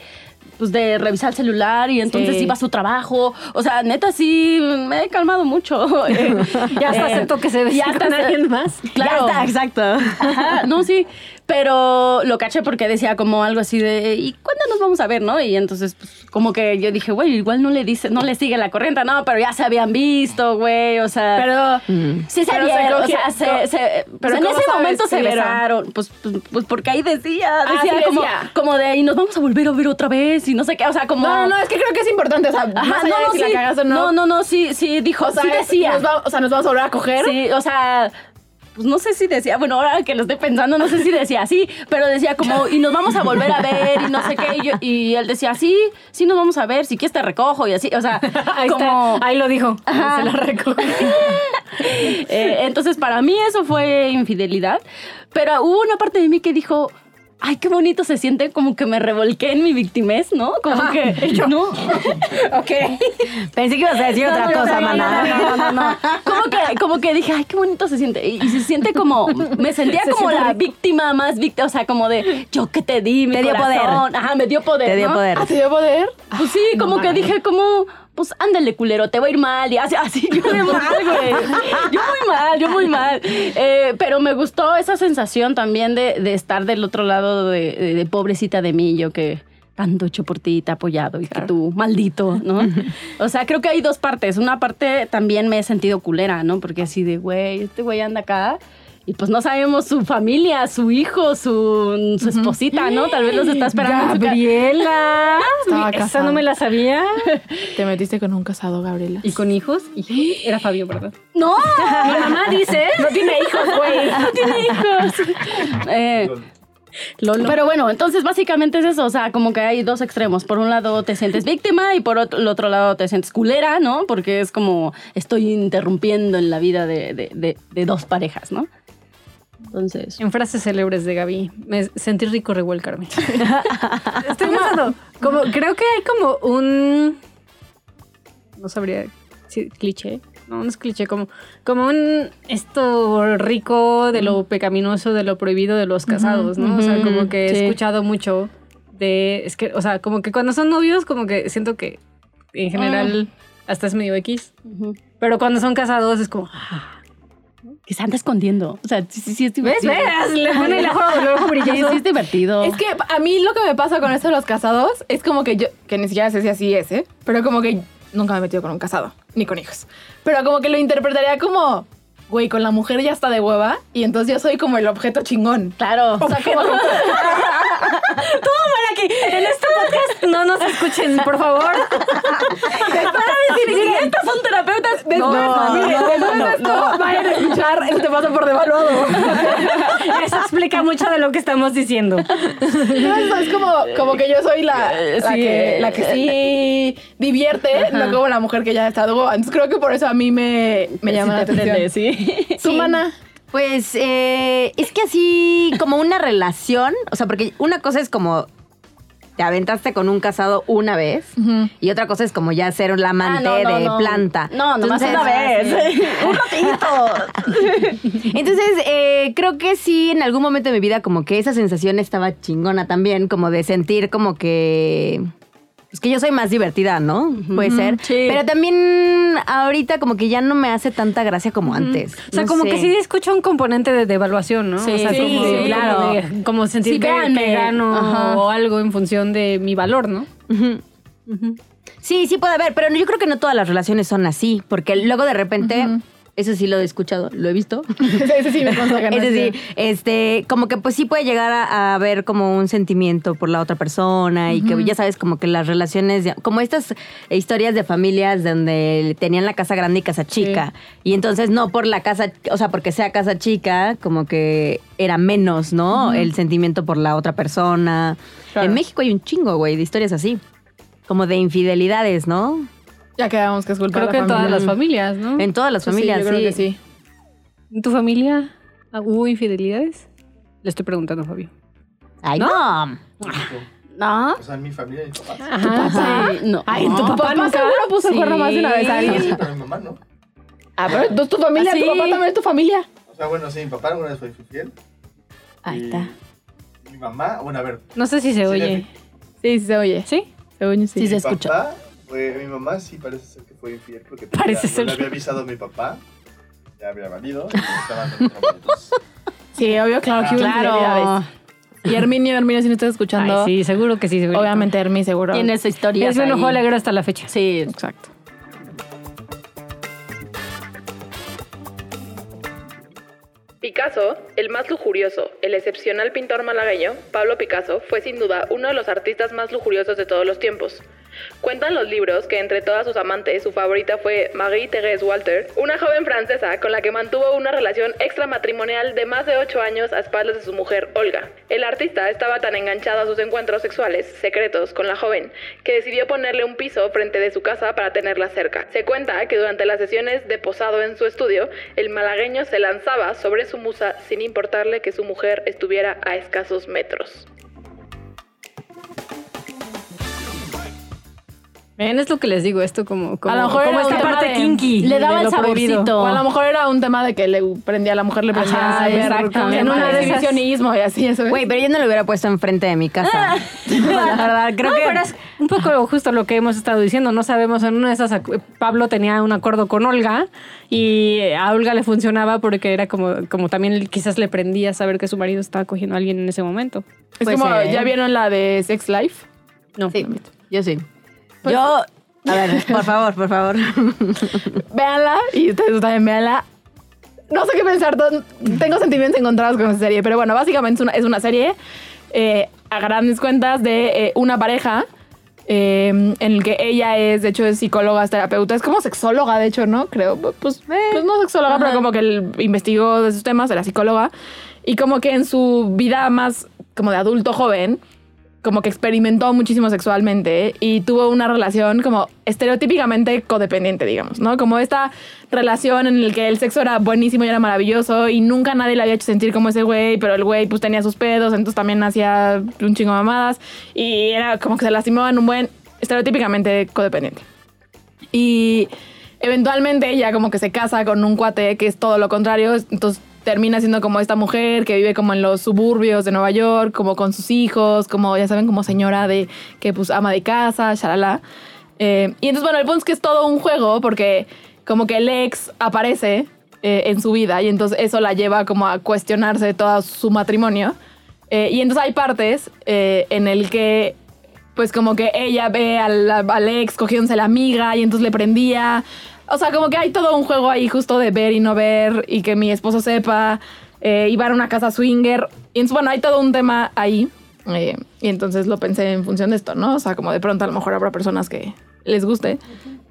Pues de revisar el celular y entonces Sí. iba a su trabajo. O sea, neta sí me he calmado mucho. Ya hasta eh, aceptó que se hasta con alguien más. Claro. Ya está, exacto. Ajá, no, sí. Pero lo caché porque decía como algo así de, ¿y cuándo nos vamos a ver, no? Y entonces, pues, como que yo dije, güey, igual no le dice, no le sigue la corriente, no, pero ya se habían visto, güey, o sea. Pero... sí se pero se vieron, o sea, se, se- pero pues, en ¿cómo ese momento se besaron. Pues, pues, pues porque ahí decía, Ah, decía, sí como, decía. como de, y nos vamos a volver a ver otra vez, y no sé qué, o sea, como. No, no, no, es que creo que es importante, o sea, Ajá, más allá no, de si sí. la cagas o no. no, no, no, sí, sí, dijo, O sea, sí decía. Va- o sea, nos vamos a volver a coger. Sí, o sea, pues no sé si decía, bueno, ahora que lo estoy pensando, no sé si decía así, pero decía como, y nos vamos a volver a ver, y no sé qué, y, yo- y él decía, sí, sí nos vamos a ver, si quieres te recojo, y así, o sea, Ahí como... está. Ahí lo dijo. Ajá. Se la recogí. Eh, entonces, para mí eso fue infidelidad, pero hubo una parte de mí que dijo... Ay, qué bonito se siente, como que me revolqué en mi victimez, ¿no? Como que, ¿no? ok. Pensé que ibas a decir otra No, cosa, no, maná. No, no, no, no. Como que, como que dije, ay, qué bonito se siente. Y, y se siente como, me sentía Se como la rico. víctima más víctima, o sea, como de, yo que te di, mi Te dio corazón. Ajá, me dio poder, Te dio ¿no? poder. Ah, ¿te dio poder? Pues sí, como que dije, como, pues ándale, culero, te va a ir mal. Y así, así yo de mal, güey. Yo muy mal, yo muy mal. Eh, pero me gustó esa sensación también de, de estar del otro lado de, de- de pobrecita de mí, yo que tanto hecho por ti, te he apoyado y que tú, maldito, ¿no? O sea, creo que hay dos partes. Una parte también me he sentido culera, ¿no? Porque así de, güey, este güey anda acá. Y pues no sabemos su familia, su hijo, su, su esposita, ¿no? Tal vez los está esperando Gabriela. Estaba Esa no me la sabía. Te metiste con un casado, Gabriela. ¿Y con hijos? Y- Era Fabio, ¿verdad? ¡No! Mi mamá dice. No tiene hijos, güey. no tiene hijos. Eh, Lolo. pero bueno, entonces básicamente es eso, o sea, como que hay dos extremos. Por un lado te sientes víctima y por otro, el otro lado te sientes culera, ¿no? Porque es como estoy interrumpiendo en la vida de, de- de- de dos parejas, ¿no? Entonces... En frases célebres de Gaby, me sentí rico revuelcarme. Estoy pensando, como, creo que hay como un... No sabría si cliché. No, no es cliché, como, como un esto rico de lo pecaminoso, de lo prohibido de los casados, ¿no? O sea, como que he escuchado mucho de... Es que, o sea, como que cuando son novios, como que siento que en general hasta es medio X. Pero cuando son casados es como... ah. Que se anda escondiendo. O sea, sí, sí, sí es divertido. ¿Ves? Le pone el ojo, brilloso. sí es divertido. Es que a mí lo que me pasa con esto de los casados es como que yo, que ni siquiera sé si así es, ¿eh? Pero como que nunca me he metido con un casado, ni con hijos. Pero como que lo interpretaría como, güey, con la mujer ya está de hueva y entonces yo soy como el objeto chingón. claro. O sea, como, Todo para que en este no nos escuchen, por favor. Estas son terapeutas. después, no, mire, no, después no, de esto, no. vayan a escuchar este paso por devaluado. Eso explica mucho de lo que estamos diciendo. No, es como, como que yo soy la, la, Sí. que, la que sí divierte, no como la mujer que ya está. Entonces creo que por eso a mí me, me llama la atención. Sí. ¿Su mana? Pues eh, es que así como una relación, o sea, porque una cosa es como te aventaste con un casado una vez y otra cosa es como ya ser la amante Ah, no, no, de no. planta. No, nomás Entonces- una vez. Un ratito. Entonces, eh, creo que sí, en algún momento de mi vida, como que esa sensación estaba chingona también, como de sentir como que. Pues que yo soy más divertida, ¿no? Puede ser. sí. Pero también ahorita como que ya no me hace tanta gracia como antes. O sea, No como sé. que sí escucha un componente de devaluación, ¿no? Sí, o sea, sí, como, sí, claro. como de- Como sentir que, que gano Ajá. o algo en función de mi valor, ¿no? Sí, sí puede haber, pero yo creo que no todas las relaciones son así, porque luego de repente, eso sí lo he escuchado, lo he visto. Ese sí me consta que no Es es decir, este, como que pues sí puede llegar a, a haber como un sentimiento por la otra persona y que ya sabes como que las relaciones, de- como estas historias de familias donde tenían la casa grande y casa chica y entonces no por la casa, o sea, porque sea casa chica, como que era menos, ¿no? El sentimiento por la otra persona. Claro. En México hay un chingo, güey, de historias así. Como de infidelidades, ¿no? Ya quedamos que es culpa Creo de que en todas las familias, ¿no? En todas las Pues familias, sí, yo creo que sí. ¿En tu familia hubo infidelidades? Le estoy preguntando a Fabio. Ay, no. ¿No? O sea, en mi familia, mi papá. Ajá. Sí, no. Ay, ¿en tu Tu papá papá nunca? seguro puso el cuerno más de una vez a Sí, alguien. pero mi mamá no. Ah, pero entonces tu familia, ¿Ah, tu sí? papá también es tu familia. O sea, bueno, sí, mi papá alguna vez fue infiel. Ahí y está. Mi mamá, bueno, a ver. No sé si se Sí, oye. Sí, sí se oye. ¿Sí? Se oye, sí. Sí, se escucha. papá fue, mi mamá sí parece ser que fue infiel porque Parece ya, ser. no le había avisado a mi papá. Ya había valido y estaban. Sí, obvio, claro que hubo Claro. Y Herminio, Herminio, si no estás escuchando, Ay, sí, seguro que sí. seguro. obviamente Hermi seguro. Tiene esa historia. Es un ojo alegre hasta la fecha. Sí. Exacto. Picasso, el más lujurioso, el excepcional pintor malagueño, Pablo Picasso, fue sin duda uno de los artistas más lujuriosos de todos los tiempos. Cuentan los libros que entre todas sus amantes su favorita fue Marie-Thérèse Walter, una joven francesa con la que mantuvo una relación extramatrimonial de más de 8 años a espaldas de su mujer Olga. El artista estaba tan enganchado a sus encuentros sexuales secretos con la joven que decidió ponerle un piso frente de su casa para tenerla cerca. Se cuenta que durante las sesiones de posado en su estudio, el malagueño se lanzaba sobre su musa sin importarle que su mujer estuviera a escasos metros. Ven, es lo que les digo, esto como, como, A lo mejor como era un esta parte de- kinky. le daba el prohibido. saborcito. O a lo mejor era un tema de que le prendía a la mujer, le prendía Ajá, exacto. como En esas- exhibicionismo y así, eso es. Güey, pero yo no lo hubiera puesto enfrente de mi casa. la verdad, creo no, que. pero es un poco justo lo que hemos estado diciendo. No sabemos, en una de esas, Pablo tenía un acuerdo con Olga y a Olga le funcionaba porque era como, como también quizás le prendía saber que su marido estaba cogiendo a alguien en ese momento. es puede como. ¿ya vieron la de Sex Life? No. Sí, yo sí. Yo. A ver, por favor, por favor. Véanla y ustedes también véanla. No sé qué pensar, tengo sentimientos encontrados con esa serie, pero bueno, básicamente es una, es una serie eh, a grandes cuentas de eh, una pareja eh, en el que ella es, de hecho, es psicóloga, es terapeuta, es como sexóloga, de hecho, ¿no? Creo, pues, pues no sexóloga, pero como que investigó de esos temas, era psicóloga, y como que en su vida más como de adulto joven, como que experimentó muchísimo sexualmente y tuvo una relación como estereotípicamente codependiente, digamos, ¿no? Como esta relación en la que el sexo era buenísimo y era maravilloso y nunca nadie le había hecho sentir como ese güey, pero el güey pues tenía sus pedos, entonces también hacía un chingo de mamadas y era como que se lastimaban un buen estereotípicamente codependiente. Y eventualmente ella como que se casa con un cuate que es todo lo contrario, entonces termina siendo como esta mujer que vive como en los suburbios de Nueva York, como con sus hijos, como ya saben, como señora de que pues ama de casa, shalala. Eh, y entonces bueno, el punto es que es todo un juego porque como que el ex aparece eh, en su vida y entonces eso la lleva como a cuestionarse todo su matrimonio. Eh, y entonces hay partes eh, en el que pues como que ella ve al, al ex cogiéndose la amiga y entonces le prendía. O sea, como que hay todo un juego ahí justo de ver y no ver y que mi esposo sepa. Eh, va a una casa swinger. Y bueno, hay todo un tema ahí. Eh, y entonces lo pensé en función de esto, ¿no? O sea, como de pronto a lo mejor habrá personas que les guste.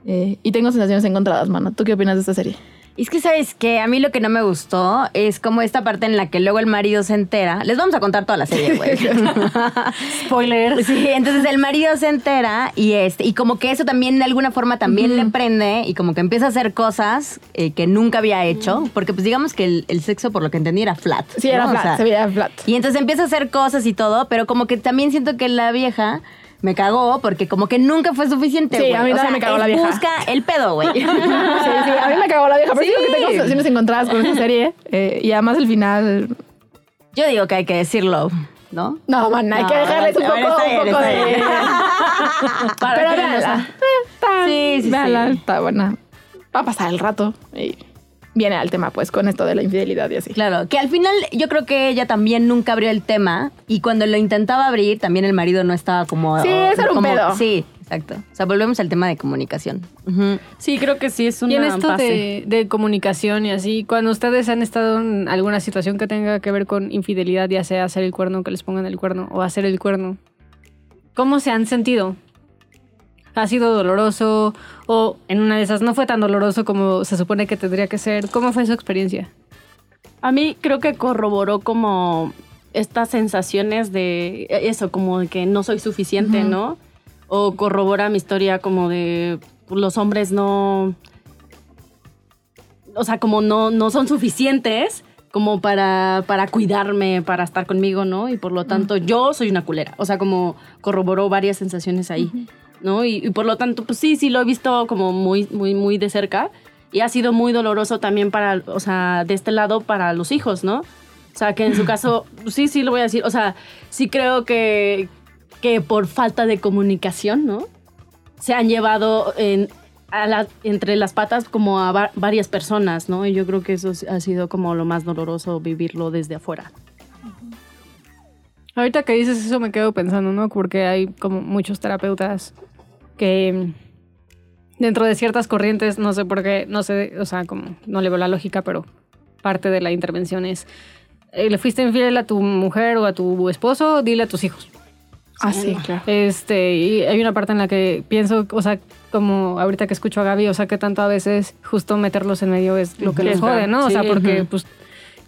Eh, y tengo sensaciones encontradas, mana. ¿Tú qué opinas de esta serie? Es que, ¿sabes qué? A mí lo que no me gustó es como esta parte en la que luego el marido se entera. Les vamos a contar toda la serie, güey. Spoiler. Sí, entonces el marido se entera y este y como que eso también de alguna forma también le prende y como que empieza a hacer cosas eh, que nunca había hecho, porque pues digamos que el, el sexo por lo que entendí era flat. Sí, era flat, sea, se veía flat. y entonces empieza a hacer cosas y todo, pero como que también siento que la vieja me cagó porque como que nunca fue suficiente, Sí, a mí O sea, me cagó la vieja. Busca el pedo, güey. Sí, sí, a mí me cagó la vieja, pero sí, Sí. que tengo sensaciones encontradas con esta serie. Eh, y además el final. Yo digo que hay que decirlo, ¿no? No, man, hay que No, dejarles un poco, está un bien, poco está de. bien. Pero véanla. nos- Eh, Está, Sí, sí, véanla, sí. está buena. Va a pasar el rato. Y viene al tema, pues, con esto de la infidelidad y así. Claro, que al final yo creo que ella también nunca abrió el tema y cuando lo intentaba abrir también el marido no estaba como... Sí, ese era un como- pedo. Sí, exacto. O sea, volvemos al tema de comunicación. Sí, creo que sí es una Y en esto de, de comunicación y así, cuando ustedes han estado en alguna situación que tenga que ver con infidelidad, ya sea hacer el cuerno, que les pongan el cuerno, o hacer el cuerno, ¿cómo se han sentido? ¿Ha sido doloroso? ¿O en una de esas no fue tan doloroso como se supone que tendría que ser? ¿Cómo fue su experiencia? A mí creo que corroboró como estas sensaciones de eso, como de que no soy suficiente, ¿no? O corrobora mi historia como de los hombres no. O sea, como no, no son suficientes como para, para cuidarme, para estar conmigo, ¿no? Y por lo tanto, yo soy una culera. O sea, como corroboró varias sensaciones ahí, ¿no? Y, y por lo tanto, pues sí, sí lo he visto como muy, muy, muy de cerca. Y ha sido muy doloroso también para, o sea, de este lado para los hijos, ¿no? O sea, que en su caso, sí, sí lo voy a decir. O sea, sí creo que, que por falta de comunicación, ¿no? Se han llevado en, a la- entre las patas como a va- varias personas, ¿no? Y yo creo que eso ha sido como lo más doloroso vivirlo desde afuera. Ahorita que dices eso me quedo pensando, ¿no? Porque hay como muchos terapeutas que dentro de ciertas corrientes, no sé por qué, no sé, o sea, como no le veo la lógica, pero parte de la intervención es, eh, le fuiste infiel a tu mujer o a tu esposo, dile a tus hijos. Ah, sí, claro. Este, y hay una parte en la que pienso, o sea, como ahorita que escucho a Gaby, o sea, que tanto a veces justo meterlos en medio es lo que les jode, ¿no? O sea, porque pues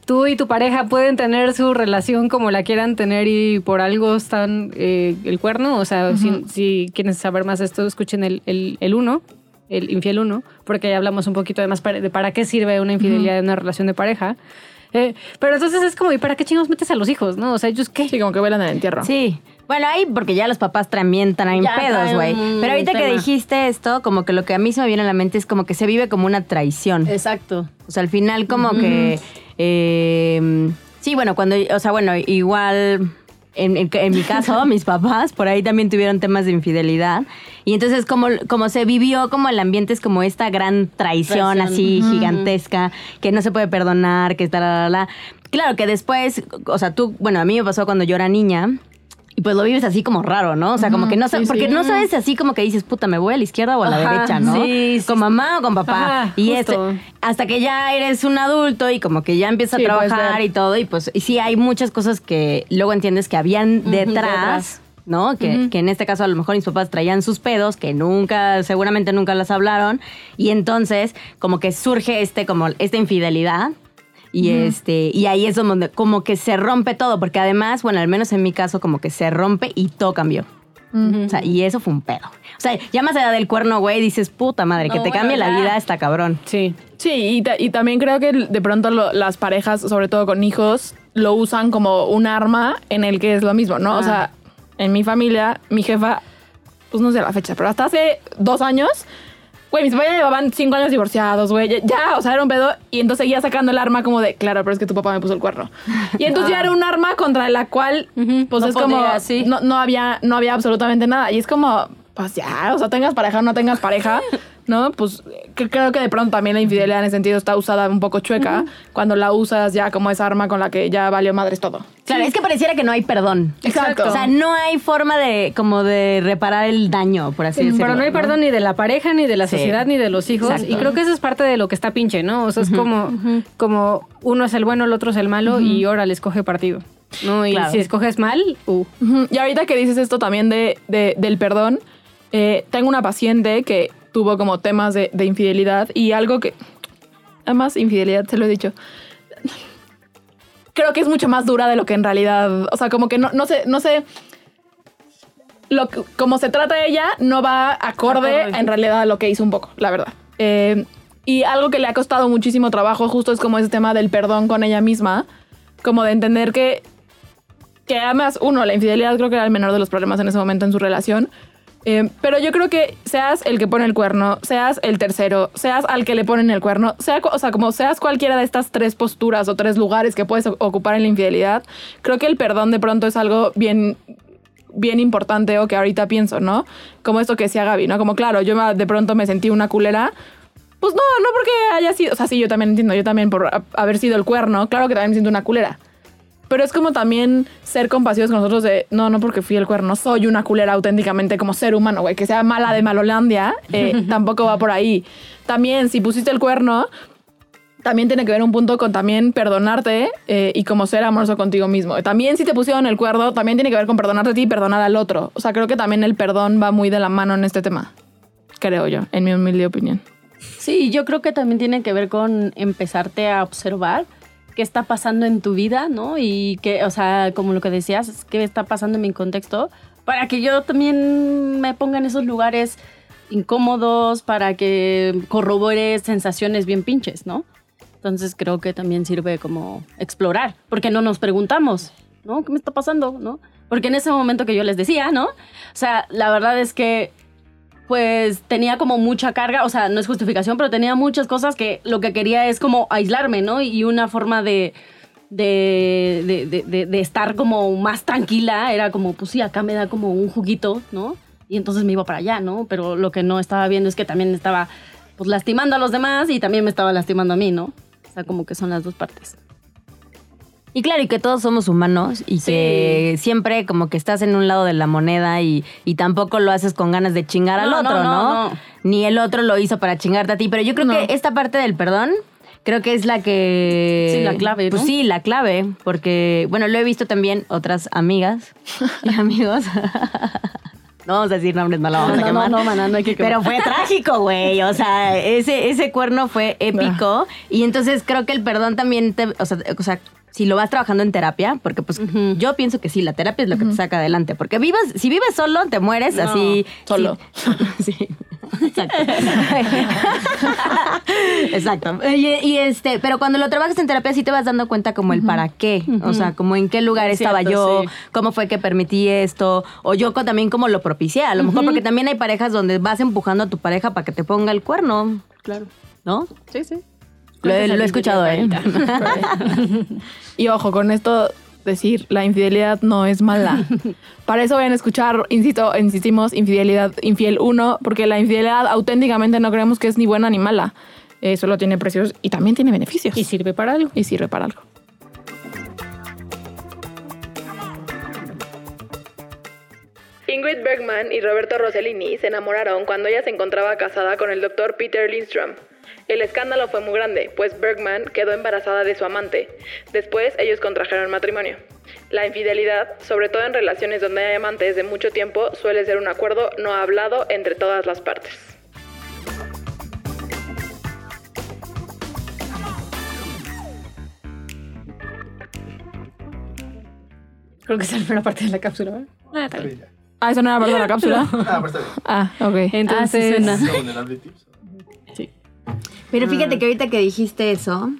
tú y tu pareja pueden tener su relación como la quieran tener y por algo están eh, el cuerno, o sea, si, si quieren saber más de esto, escuchen el, el, el uno, el infiel uno, porque ahí hablamos un poquito de más para, de para qué sirve una infidelidad en una relación de pareja. Eh, pero entonces es como, ¿y para qué chingos metes a los hijos, no? O sea, ellos qué. Sí, como que vuelan el entierro. Sí. Bueno, ahí porque ya los papás también traen Ya pedos, güey. Pero ahorita que dijiste esto, como que lo que a mí se me viene a la mente es como que se vive como una traición. Exacto. O sea, al final como que... eh, sí, bueno, cuando... O sea, bueno, igual... En, en- en mi caso, mis papás por ahí también tuvieron temas de infidelidad. Y entonces como, como se vivió, como el ambiente es como esta gran traición, Traición. así gigantesca, que no se puede perdonar, que está la, la, la. Claro que después, o sea, tú, bueno, a mí me pasó cuando yo era niña. Y pues lo vives así como raro, ¿no? O sea, como que no sabes, sí, porque sí. no sabes así como que dices, puta, me voy a la izquierda o a la Ajá, derecha, ¿no? sí, sí, con mamá o con papá. Ajá, y justo. este, hasta que ya eres un adulto y como que ya empiezas a trabajar y todo, y pues y sí hay muchas cosas que luego entiendes que habían detrás. detrás. ¿No? Que, que en este caso a lo mejor mis papás traían sus pedos, que nunca, seguramente nunca las hablaron. Y entonces, como que surge este, como esta infidelidad. Y este, y ahí es donde como que se rompe todo, porque además, bueno, al menos en mi caso, como que se rompe y todo cambió. O sea, y eso fue un pedo. O sea, ya más allá del cuerno, güey, dices, puta madre, que No, te bueno, cambie la vida está cabrón. Sí. Sí, y, ta- y también creo que de pronto lo- las parejas, sobre todo con hijos, lo usan como un arma en el que es lo mismo, ¿no? O Ah. sea, en mi familia, mi jefa, pues no sé la fecha, pero hasta hace dos años, güey, mis papás ya llevaban cinco años divorciados, güey, ya, ya, o sea, era un pedo, y entonces seguía sacando el arma como de, claro, pero es que tu papá me puso el cuerno. Y entonces ya era un arma contra la cual, pues No es como, sí. no, no había, no había absolutamente nada. Y es como, pues ya, o sea, tengas pareja o no tengas pareja, ¿no? Pues que creo que de pronto también la infidelidad en ese sentido está usada un poco chueca cuando la usas ya como esa arma con la que ya valió madres todo. Claro, es que pareciera que no hay perdón. Exacto. O sea, no hay forma de como de reparar el daño, por así decirlo. Pero no hay perdón ni de la pareja, ni de la Sí. sociedad, ni de los hijos. Exacto. Y creo que eso es parte de lo que está pinche, ¿no? O sea, es como, como uno es el bueno, el otro es el malo y ahora le escoge partido. ¿no? Y Claro. si escoges mal, uh. Y ahorita que dices esto también de, de- del perdón, eh, tengo una paciente que tuvo como temas de, de infidelidad y algo que, además infidelidad, se lo he dicho, creo que es mucho más dura de lo que en realidad, o sea, como que no, no sé, no sé, lo, como se trata ella, no va acorde, Acorde. en realidad a lo que hizo un poco, la verdad. Eh, y algo que le ha costado muchísimo trabajo justo es como ese tema del perdón con ella misma, como de entender que que además, uno, la infidelidad creo que era el menor de los problemas en ese momento en su relación. Eh, pero yo creo que seas el que pone el cuerno, seas el tercero, seas al que le ponen el cuerno, sea, o sea, como seas cualquiera de estas tres posturas o tres lugares que puedes ocupar en la infidelidad, creo que el perdón de pronto es algo bien bien importante o que ahorita pienso, ¿no? Como esto que decía Gaby, ¿no? Como claro, yo de pronto me sentí una culera. Pues no, no porque haya sido, o sea, sí, yo también entiendo, yo también por haber sido el cuerno, claro que también me siento una culera. Pero es como también ser compasivos con nosotros de, no, no porque fui el cuerno, soy una culera auténticamente como ser humano, güey, que sea mala de Malolandia, eh, tampoco va por ahí. También, si pusiste el cuerno, también tiene que ver un punto con también perdonarte eh, y como ser amoroso contigo mismo. También si te pusieron el cuerno, también tiene que ver con perdonarte a ti y perdonar al otro. O sea, creo que también el perdón va muy de la mano en este tema. Creo yo, en mi humilde opinión. Sí, yo creo que también tiene que ver con empezarte a observar qué está pasando en tu vida, ¿no? Y que, o sea, como lo que decías, qué está pasando en mi contexto, para que yo también me ponga en esos lugares incómodos, para que corrobore sensaciones bien pinches, ¿no? Entonces creo que también sirve como explorar, porque no nos preguntamos, ¿no? ¿Qué me está pasando, no? Porque en ese momento que yo les decía, ¿no? O sea, la verdad es que pues tenía como mucha carga, o sea, no es justificación, pero tenía muchas cosas que lo que quería es como aislarme, ¿no? Y una forma de, de, de, estar como más tranquila era como, pues sí, acá me da como un juguito, ¿no? Y entonces me iba para allá, ¿no? Pero lo que no estaba viendo es que también estaba pues lastimando a los demás y también me estaba lastimando a mí, ¿no? O sea, como que son las dos partes. Y claro, y que todos somos humanos y que siempre como que estás en un lado de la moneda y, y tampoco lo haces con ganas de chingar al otro, no. Ni el otro lo hizo para chingarte a ti. Pero yo creo que esta parte del perdón, creo que es la que... Sí, la clave, Pues sí, la clave. Porque, bueno, lo he visto también otras amigas y amigos. No vamos a decir nombres, no la vamos a No, no, quemar. no, no hay que Pero fue trágico, güey. O sea, ese, ese cuerno fue épico. Y entonces creo que el perdón también te. O sea, o sea, si lo vas trabajando en terapia, porque pues yo pienso que sí, la terapia es lo que te saca adelante. Porque vivas, si vives solo, te mueres así. solo. Sí. Sí. Exacto. Exacto. Y, y este, pero cuando lo trabajas en terapia sí te vas dando cuenta como el para qué. O sea, como en qué lugar Es estaba cierto, yo, sí. cómo fue que permití esto, o yo también cómo lo propicié. A lo mejor porque también hay parejas donde vas empujando a tu pareja para que te ponga el cuerno, Claro. ¿no? Sí, sí. Lo, he- lo he escuchado, ¿eh? Y ojo, con esto decir, la infidelidad no es mala. Para eso vayan a escuchar, insisto, insistimos, infidelidad, infiel 1, porque la infidelidad auténticamente no creemos que es ni buena ni mala. Eh, solo tiene precios y también tiene beneficios. Y sirve para algo. y sirve para algo. Ingrid Bergman y Roberto Rossellini se enamoraron cuando ella se encontraba casada con el doctor Peter Lindstrom. El escándalo fue muy grande, pues Bergman quedó embarazada de su amante. Después ellos contrajeron matrimonio. La infidelidad, sobre todo en relaciones donde hay amantes de mucho tiempo, suele ser un acuerdo no hablado entre todas las partes. Creo que esa fue la parte de la cápsula. ¿verdad? Ah, está bien. Ah, eso no era parte de la cápsula. Ah, pero está bien. Ah, ok. Entonces, suena. Es vulnerability. Pero fíjate que ahorita que dijiste eso,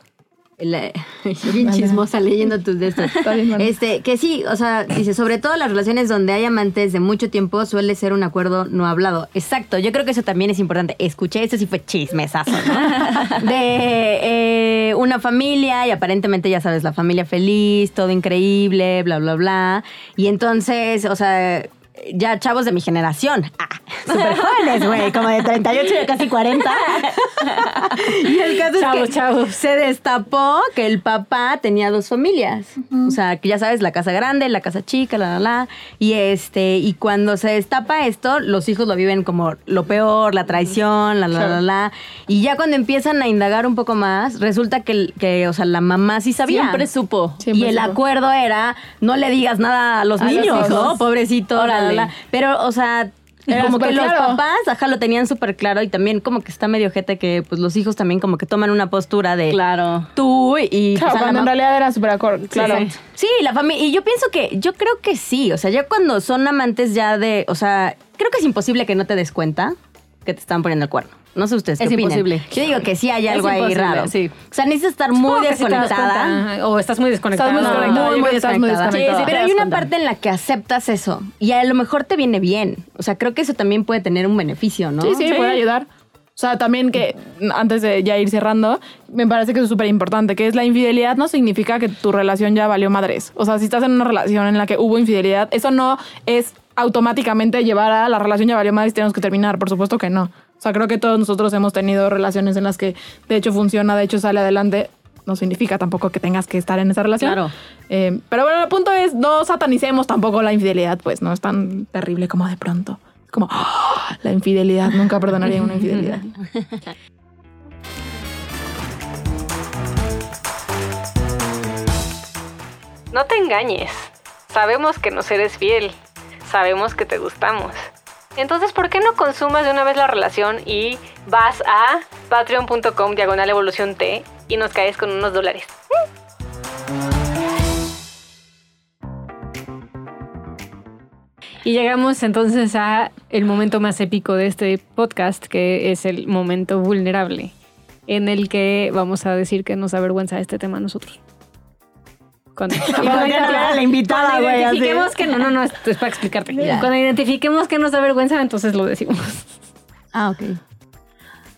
la- bien chismosa leyendo tus de estos. Este, que sí, o sea, dice, sobre todo las relaciones donde hay amantes de mucho tiempo suele ser un acuerdo no hablado. Exacto, yo creo que eso también es importante. Escuché, eso sí fue chismesazo, ¿no? De eh, una familia y aparentemente ya sabes, la familia feliz, todo increíble, bla, bla, bla. Y entonces, o sea, ya chavos de mi generación, ah, súper jóvenes, güey, como de 38 y casi 40. y el caso Chavos, es que chavos. se destapó que el papá tenía dos familias. O sea, que ya sabes, la casa grande, la casa chica, la, la, la. Y este, y cuando se destapa esto, los hijos lo viven como lo peor, la traición, la, la, la, la. Y ya cuando empiezan a indagar un poco más, resulta que, que o sea, la mamá sí sabía. Siempre supo. Siempre y el supo. acuerdo era, no le digas nada a los A niños. ¿no? Pobrecito. Órale. Pero, o sea, Era como que los claro. papás, ajá, lo tenían súper claro y también como que está medio gente que pues los hijos también como que toman una postura de Claro. tú y... Claro, pues, la cuando en realidad era súper acorde. Claro. Sí, Sí, la familia. Y yo pienso que, yo creo que sí. O sea, ya cuando son amantes ya de, o sea, creo que es imposible que no te des cuenta que te están poniendo el cuerno. No sé ustedes qué Es opinan. imposible. Yo digo que sí hay algo ahí raro. sí. O sea, necesitas estar muy desconectada. O estás muy desconectada. Estás muy No, desconectada. muy, muy muy desconectada. desconectada. Sí, sí, Pero hay una parte en la que aceptas eso y a lo mejor te viene bien. O sea, creo que eso también puede tener un beneficio, ¿no? Sí, sí, puede ayudar. O sea, también que antes de ya ir cerrando, me parece que es súper importante, que es la infidelidad no significa que tu relación ya valió madres. O sea, si estás en una relación en la que hubo infidelidad, eso no es automáticamente llevar a la relación ya valió madres y tenemos que terminar. Por supuesto que no. O sea, creo que todos nosotros hemos tenido relaciones en las que de hecho funciona, de hecho sale adelante. No significa tampoco que tengas que estar en esa relación. Claro. Eh, pero bueno, el punto es, no satanicemos tampoco la infidelidad, pues no es tan terrible como de pronto. Es como, ¡ah! la infidelidad, nunca perdonaría una infidelidad. No te engañes. Sabemos que nos eres fiel. Sabemos que te gustamos. Entonces, ¿por qué no consumas de una vez la relación y vas a patreon.com diagonal evolución T y nos caes con unos dólares? Y llegamos entonces a el momento más épico de este podcast, que es el momento vulnerable, en el que vamos a decir que nos avergüenza este tema a nosotros. Cuando, la invitada, cuando güey, así. identifiquemos que no, no, no, esto es para explicarte. Ya. Cuando identifiquemos que nos da vergüenza, entonces lo decimos. Ah, ok.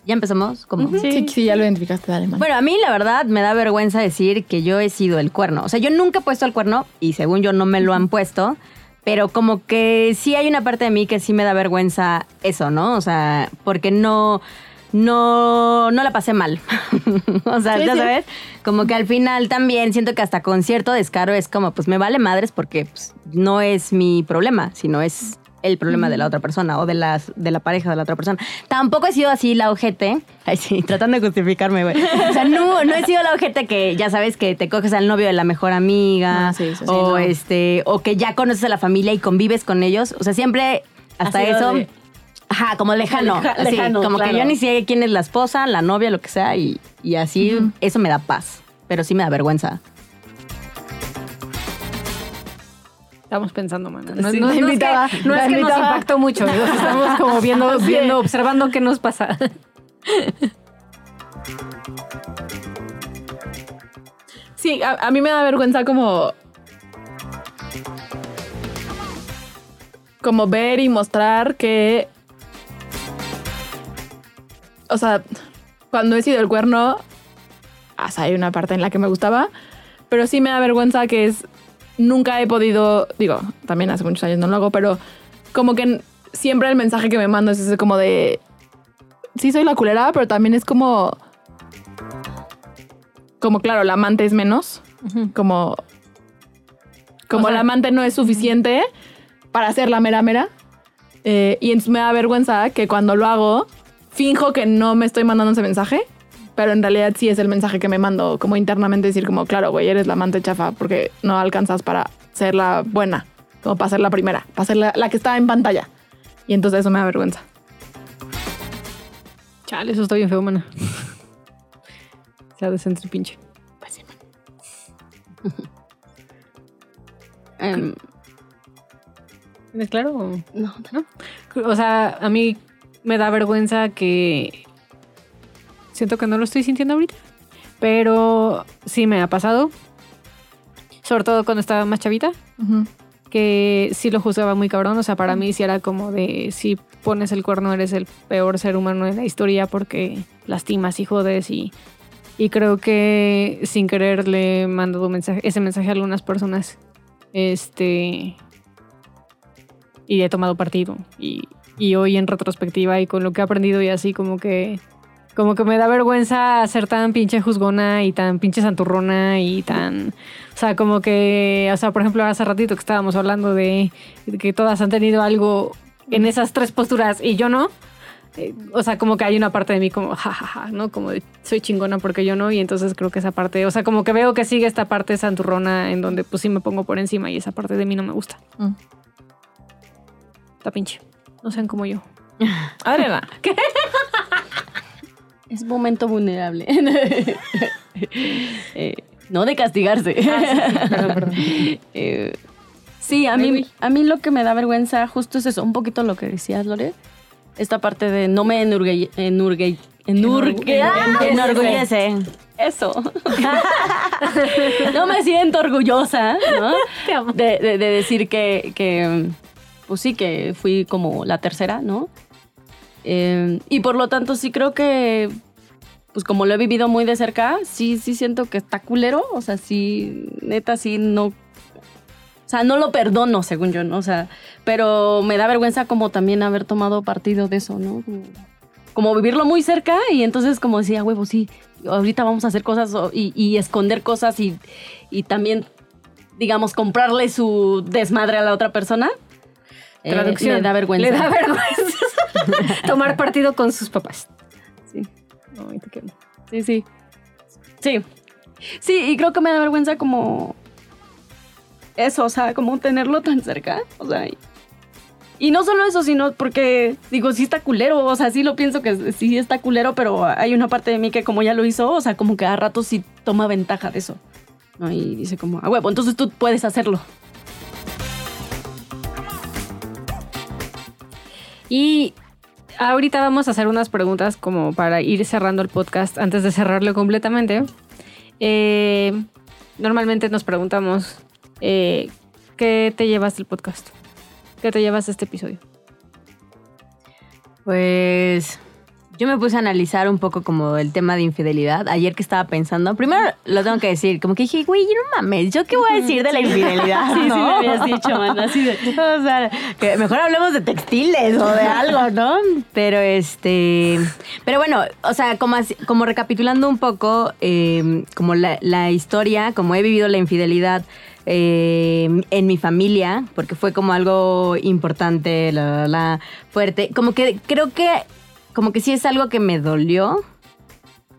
¿Ya empezamos? ¿Cómo? Sí, sí, ya lo identificaste, dale, man. Bueno, a mí la verdad me da vergüenza decir que yo he sido el cuerno. O sea, yo nunca he puesto el cuerno y según yo no me lo han puesto, pero como que sí hay una parte de mí que sí me da vergüenza eso, ¿no? O sea, porque no no no la pasé mal. o sea, Sí, ya sí. sabes, como que al final también siento que hasta con cierto descaro es como pues me vale madres porque pues, no es mi problema, sino es el problema de la otra persona o de las de la pareja de la otra persona. Tampoco he sido así la ojete. Ay, sí, tratando de justificarme, güey. O sea, no, no he sido la ojete que ya sabes que te coges al novio de la mejor amiga Ah, sí, sí, sí, o no. este o que ya conoces a la familia y convives con ellos. O sea, siempre hasta eso de- Ajá, como lejano. Leja- así, lejano, como que yo ni sé quién es la esposa, la novia, lo que sea, y, y así eso me da paz. Pero sí me da vergüenza. Estamos pensando, mana. No, Sí, no- no es invitada, que, no la es que nos impactó mucho. Estamos como viendo, viendo, observando qué nos pasa. Sí, a, a mí me da vergüenza como. Como ver y mostrar que. O sea, cuando he sido el cuerno. O sea, hay una parte en la que me gustaba. Pero sí me da vergüenza que es. Nunca he podido. Digo, también hace muchos años no lo hago, pero como que siempre el mensaje que me mando es ese como de. Sí, soy la culera, pero también es como como claro, la amante es menos, como como O sea- la amante no es suficiente para ser la mera mera. eh, y entonces me da vergüenza que cuando lo hago, finjo que no me estoy mandando ese mensaje, pero en realidad sí es el mensaje que me mando, como internamente decir como, claro, güey, eres la amante chafa porque no alcanzas para ser la buena, como para ser la primera, para ser la, la que está en pantalla. Y entonces eso me da vergüenza. Chale, eso está bien feo, mana. sea decente pinche. Em, ¿Es claro? o- no, O sea, a mí me da vergüenza que siento que no lo estoy sintiendo ahorita. Pero sí me ha pasado. Sobre todo cuando estaba más chavita. Que sí lo juzgaba muy cabrón. O sea, para mí sí era como de si pones el cuerno eres el peor ser humano de la historia porque lastimas y jodes y... Y creo que sin querer le he mandado mensaje, ese mensaje a algunas personas. Este. Y he tomado partido. Y y hoy en retrospectiva y con lo que he aprendido y así como que como que me da vergüenza ser tan pinche juzgona y tan pinche santurrona y tan o sea como que o sea por ejemplo hace ratito que estábamos hablando de, que todas han tenido algo en esas tres posturas y yo no eh, o sea, como que hay una parte de mí como, jajaja, ¿no? Como de, soy chingona porque yo no, y entonces creo que esa parte, o sea, como que veo que sigue esta parte santurrona en donde pues sí me pongo por encima y esa parte de mí no me gusta. Mm. Está pinche. No sean como yo. Adriana. Es momento vulnerable. Eh, no de castigarse. Perdón, perdón. Eh, sí, a mí, a mí lo que me da vergüenza justo es eso, un poquito lo que decías, Lore. Esta parte de no me enurgue... enurgue enurgue- Enorgullece. Eso. no me siento orgullosa, ¿no? Te amo. De, de- de decir que, que, pues sí, que fui como la tercera, ¿no? Eh, y por lo tanto sí creo que, pues como lo he vivido muy de cerca, sí, sí siento que está culero. O sea, sí, neta, sí, no... O sea, no lo perdono, según yo, ¿no? O sea, pero me da vergüenza como también haber tomado partido de eso, ¿no? Como, vivirlo muy cerca y entonces como decía, huevo, sí, ahorita vamos a hacer cosas y, y esconder cosas y, y también, digamos, comprarle su desmadre a la otra persona. Eh, Traducción. me da vergüenza. Le da vergüenza tomar partido con sus papás. Sí. Ay, te quiero. Sí, sí. Sí. Sí, y creo que me da vergüenza como eso, o sea, como tenerlo tan cerca. O sea, y, y no solo eso, sino porque, digo, sí está culero, o sea, sí lo pienso que sí está culero, pero hay una parte de mí que como ya lo hizo, o sea, como que a ratos sí toma ventaja de eso. ¿no? Y dice como, ah, huevo, entonces tú puedes hacerlo. Y ahorita vamos a hacer unas preguntas como para ir cerrando el podcast antes de cerrarlo completamente. Eh, normalmente nos preguntamos, eh, ¿qué te llevas del podcast? ¿Qué te llevas de este episodio? Pues yo me puse a analizar un poco como el tema de infidelidad. Ayer que estaba pensando, primero lo tengo que decir, como que dije, güey, no mames, ¿yo qué voy a decir de la infidelidad? Sí, sí, me habías dicho, man, así de... O sea, que mejor hablemos de textiles o de algo, ¿no? Pero este. Pero bueno, o sea, como, así- como recapitulando un poco, eh, como la, la historia, como he vivido la infidelidad eh, en mi familia, porque fue como algo importante, la, la, la, fuerte. Como que creo que. Como que sí es algo que me dolió.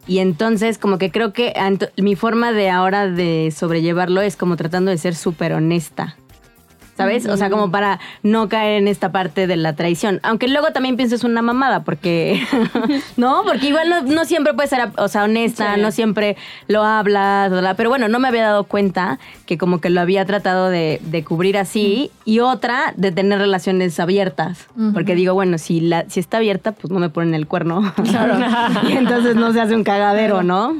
Y entonces, como que creo que mi forma de ahora de sobrellevarlo es como tratando de ser súper honesta. ¿Sabes? O sea, como para no caer en esta parte de la traición. Aunque luego también pienso es una mamada, porque. no, porque igual no, no siempre puedes ser, o sea, honesta, Sí. no siempre lo hablas, bla, bla. pero bueno, no me había dado cuenta que como que lo había tratado de, de cubrir así. Y otra, de tener relaciones abiertas. Porque digo, bueno, si, la, si está abierta, pues no me ponen el cuerno. y entonces no se hace un cagadero, ¿no?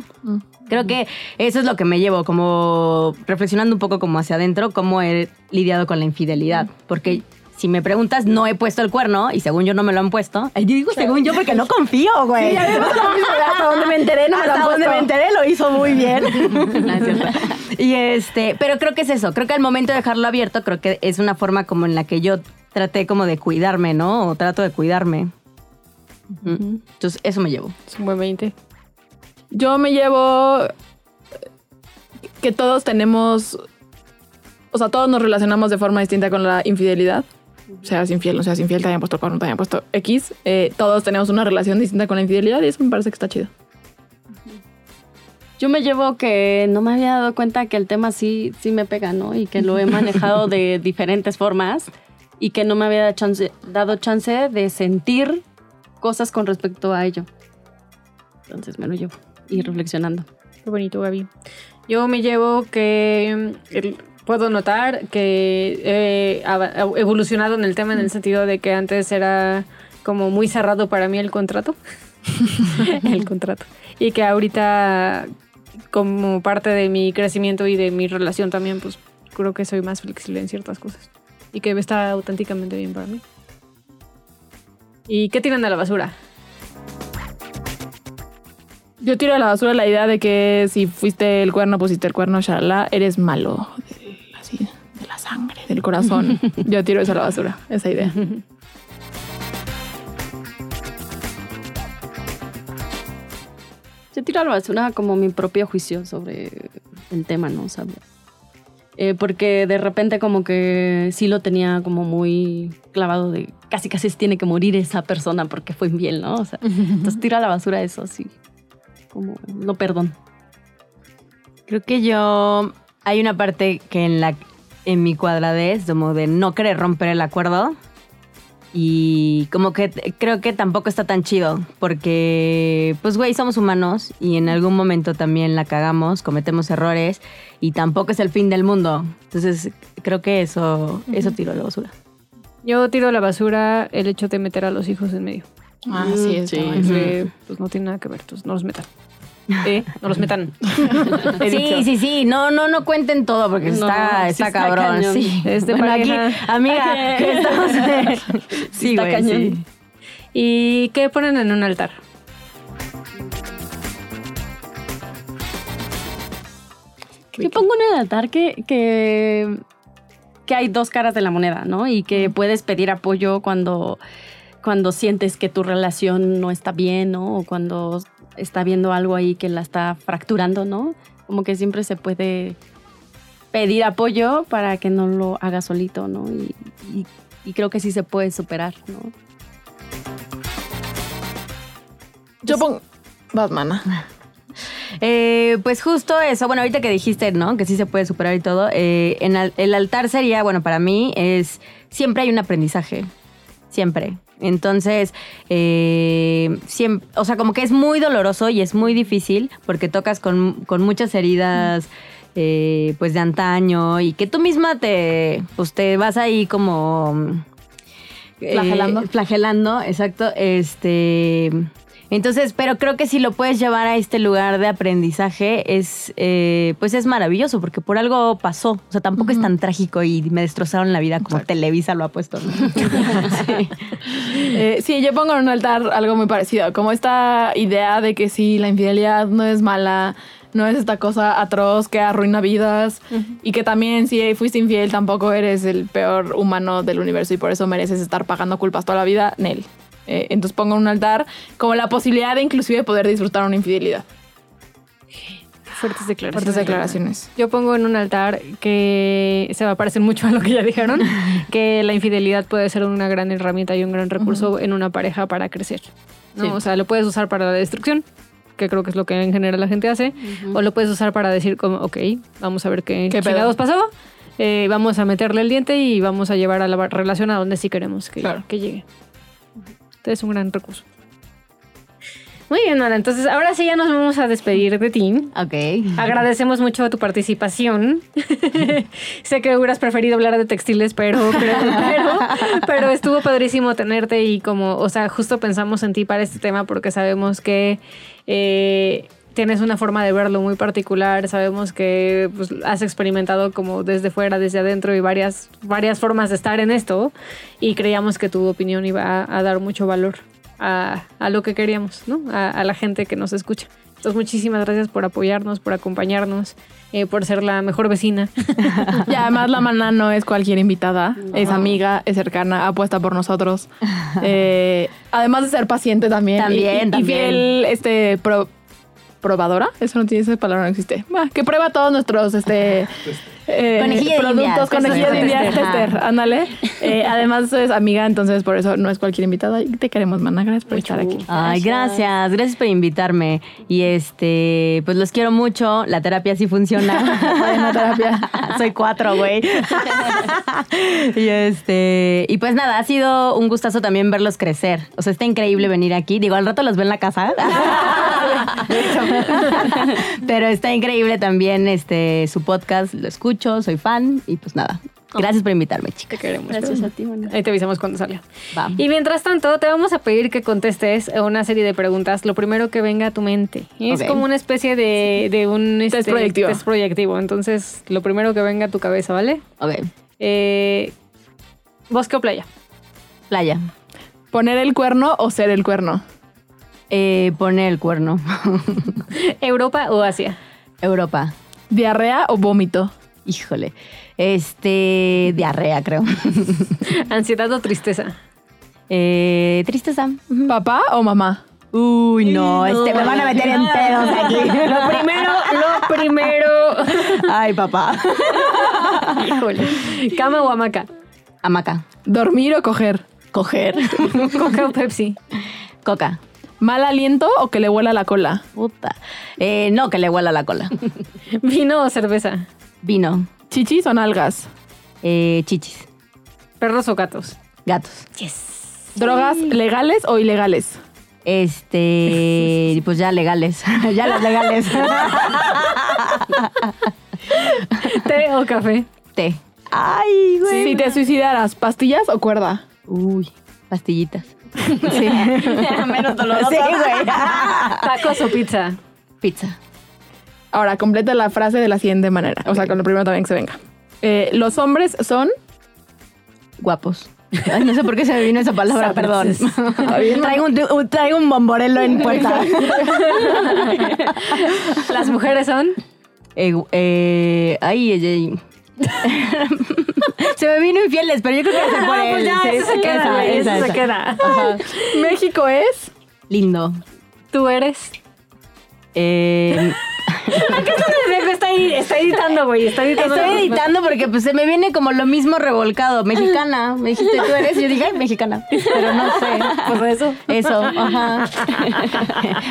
Creo que eso es lo que me llevo, como reflexionando un poco como hacia adentro, cómo he lidiado con la infidelidad. Porque si me preguntas, no he puesto el cuerno y según yo no me lo han puesto. Yo digo según yo porque no confío, güey. Hasta donde me enteré, no me lo Hasta han donde me enteré lo hizo muy bien. No, cierto. y este, pero creo que es eso. Creo que al momento de dejarlo abierto, creo que es una forma como en la que yo traté como de cuidarme, ¿no? O trato de cuidarme. Ujú. Entonces, eso me llevo. Es un buen 20. Yo me llevo que todos tenemos, o sea, todos nos relacionamos de forma distinta con la infidelidad. Seas infiel, no seas infiel, te hayan puesto el cuerno, te hayan puesto X. eh, todos tenemos una relación distinta con la infidelidad y eso me parece que está chido. Yo me llevo que no me había dado cuenta que el tema sí, sí me pega, ¿no? Y que lo he manejado de diferentes formas y que no me había chance- dado chance de sentir cosas con respecto a ello. Entonces me lo llevo y reflexionando. Qué bonito, Gaby. Yo me llevo que mm, puedo notar que he evolucionado en el tema en el sentido de que antes era como muy cerrado para mí el contrato. el contrato. Y que ahorita, como parte de mi crecimiento y de mi relación también, pues creo que soy más flexible en ciertas cosas. Y que está auténticamente bien para mí. ¿Y qué tiran a la basura? Yo tiro a la basura la idea de que si fuiste el cuerno, pusiste el cuerno, shalala, eres malo. Así, de la sangre, del corazón. Yo tiro eso a la basura, esa idea. Yo tiro a la basura como mi propio juicio sobre el tema, ¿no? O eh, porque de repente como que sí lo tenía como muy clavado de casi casi tiene que morir esa persona porque fue bien, ¿no? O sea, entonces tira a la basura eso, sí. Como, no perdón. Creo que yo hay una parte que en la en mi cuadradez como de no querer romper el acuerdo y como que creo que tampoco está tan chido porque pues güey somos humanos y en algún momento también la cagamos cometemos errores y tampoco es el fin del mundo entonces creo que eso eso tiro a la basura Yo tiro a la basura el hecho de meter a los hijos en medio. Ah, sí, está Sí. mal. Que, pues no tiene nada que ver, entonces no los metan. ¿Eh? No los metan. Sí sí sí no no no cuenten todo porque No, está sí está está cabrón cañón. sí Es de Bueno, aquí amiga que estamos sí Está güey cañón. sí. ¿Y qué ponen en un altar? Yo pongo en el altar que, que, que hay dos caras de la moneda, ¿no? Y que puedes pedir apoyo cuando, cuando sientes que tu relación no está bien, ¿no? O cuando está viendo algo ahí que la está fracturando, ¿no? Como que siempre se puede pedir apoyo para que no lo haga solito, ¿no? Y, y- y creo que sí se puede superar, ¿no? Yo pongo. Batman. Eh, pues justo eso, bueno, ahorita que dijiste, ¿no? Que sí se puede superar y todo, eh, en al- el altar sería, bueno, para mí es, siempre hay un aprendizaje, siempre. Entonces, eh, siem- o sea, como que es muy doloroso y es muy difícil porque tocas con, con muchas heridas, eh, pues de antaño y que tú misma te, pues te vas ahí como... eh, Flagelando. flagelando, exacto. Este... Entonces, pero creo que si lo puedes llevar a este lugar de aprendizaje es, eh, pues es maravilloso porque por algo pasó. O sea, tampoco es tan trágico y me destrozaron la vida como Televisa lo ha puesto. ¿no? Sí. Eh, sí, yo pongo en un altar algo muy parecido, como esta idea de que sí, la infidelidad no es mala, no es esta cosa atroz que arruina vidas y que también si fuiste infiel tampoco eres el peor humano del universo y por eso mereces estar pagando culpas toda la vida, Nel. Eh, entonces pongo en un altar como la posibilidad de inclusive poder disfrutar una infidelidad. Fuertes declaraciones. Fuertes declaraciones. Yo pongo en un altar que se va a parecer mucho a lo que ya dijeron, que la infidelidad puede ser una gran herramienta y un gran recurso en una pareja para crecer. ¿no? Sí. O sea, lo puedes usar para la destrucción, que creo que es lo que en general la gente hace, o lo puedes usar para decir como, ok, vamos a ver qué, ¿Qué pedo? chingados pasó, eh, vamos a meterle el diente y vamos a llevar a la relación a donde sí queremos que, Claro. que llegue. Entonces es un gran recurso. Muy bien, Nora. Entonces, ahora sí ya nos vamos a despedir de ti. Ok. Agradecemos mucho tu participación. sé que hubieras preferido hablar de textiles, pero, pero, pero, pero estuvo padrísimo tenerte y como, o sea, justo pensamos en ti para este tema porque sabemos que eh, tienes una forma de verlo muy particular, sabemos que pues, has experimentado como desde fuera, desde adentro y varias, varias formas de estar en esto y creíamos que tu opinión iba a, a dar mucho valor a, a lo que queríamos, ¿no? A, a la gente que nos escucha. Entonces, muchísimas gracias por apoyarnos, por acompañarnos, eh, por ser la mejor vecina. Y además la mana no es cualquier invitada, es amiga, es cercana, apuesta por nosotros. Eh, además de ser paciente también. También, y, y- y también. fiel, este, pro- probadora, eso no tiene esa palabra, no existe. Bah, que prueba todos nuestros, este... eh, Conejillo de productos, indias, conejillo de tester, ajá. ándale. Eh, además es amiga, entonces por eso no es cualquier invitada. Te queremos, mana, gracias por estar aquí. Ay, gracias, gracias por invitarme. Y este, pues los quiero mucho. La terapia sí funciona. Terapia. Soy cuatro, güey. y este, y pues nada, ha sido un gustazo también verlos crecer. O sea, está increíble venir aquí. Digo, al rato los veo en la casa. Pero está increíble también este su podcast, lo escucho, soy fan y pues nada. Gracias por invitarme, chicas. Te queremos. Gracias a ti, Mona. Ahí te avisamos cuando salga. Va. Y mientras tanto, te vamos a pedir que contestes una serie de preguntas. Lo primero que venga a tu mente. Es como una especie de, de un Test este, proyectivo. test proyectivo. Entonces, lo primero que venga a tu cabeza, ¿vale? Ok. Eh, ¿Bosque o playa? Playa. ¿Poner el cuerno o ser el cuerno? Eh, pone el cuerno. ¿Europa o Asia? Europa. ¿Diarrea o vómito? Híjole. Este, diarrea, creo. ¿Ansiedad o tristeza? Eh, tristeza. ¿Papá o mamá? Uy, no, este, me van a meter en pedos aquí. Lo primero, lo primero. Ay, papá. Híjole. ¿Cama o hamaca? Hamaca. ¿Dormir o coger? Coger. ¿Coca o Pepsi? Coca. ¿Mal aliento o que le huela la cola? Puta. Eh, no, que le huela la cola. ¿Vino o cerveza? Vino. ¿Chichis o nalgas? Eh, chichis. ¿Perros o gatos? Gatos. ¿Drogas legales o ilegales? Este, pues ya legales. ya las legales. ¿Té o café? Té. Ay, güey. Si te suicidaras, ¿pastillas o cuerda? Uy, pastillitas. Sí. Menos doloroso. Sí, güey. ¿Tacos o pizza? Pizza. Ahora, completa la frase de la siguiente manera. O sea, con lo primero también que se venga. Eh, los hombres son... Guapos. Ay, no sé por qué se me vino esa palabra, perdón. Traigo, un, un- traigo un bomborelo en puerta. ¿Las mujeres son? Eh, eh, ay, ay, ay. se me vino infieles, pero yo creo que por Ah, él. pues ya, Sí, eso se queda, esa, se queda. México es... Lindo. ¿Tú eres? Eh, Está, ahí- está editando, güey. Está editando. estoy editando porque pues se me viene como lo mismo revolcado. Mexicana. Me dijiste, tú eres. Y yo dije, ay, mexicana. Pero no sé. Pues eso. Eso, ajá.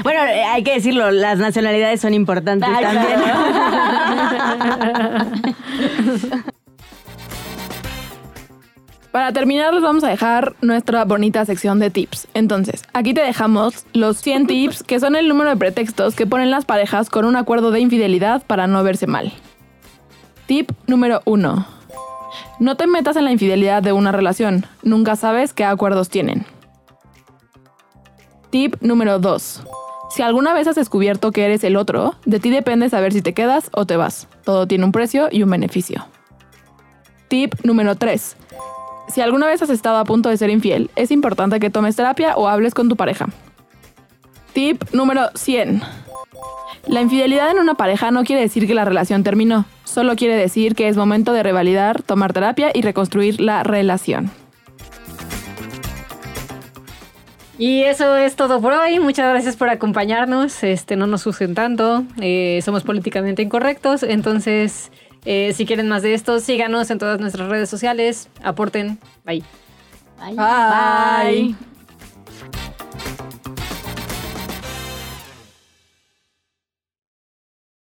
bueno, hay que decirlo, las nacionalidades son importantes Ay, también. Para terminar, les vamos a dejar nuestra bonita sección de tips. Entonces, aquí te dejamos los 100 tips, que son el número de pretextos que ponen las parejas con un acuerdo de infidelidad para no verse mal. Tip número 1. No te metas en la infidelidad de una relación. Nunca sabes qué acuerdos tienen. Tip número 2. Si alguna vez has descubierto que eres el otro, de ti depende saber si te quedas o te vas. Todo tiene un precio y un beneficio. Tip número 3. Si alguna vez has estado a punto de ser infiel, es importante que tomes terapia o hables con tu pareja. Tip número 100. La infidelidad en una pareja no quiere decir que la relación terminó, solo quiere decir que es momento de revalidar, tomar terapia y reconstruir la relación. Y eso es todo por hoy. Muchas gracias por acompañarnos. Este, no nos usen tanto. Eh, somos políticamente incorrectos. Entonces, eh, si quieren más de esto, síganos en todas nuestras redes sociales. Aporten. Bye. Bye.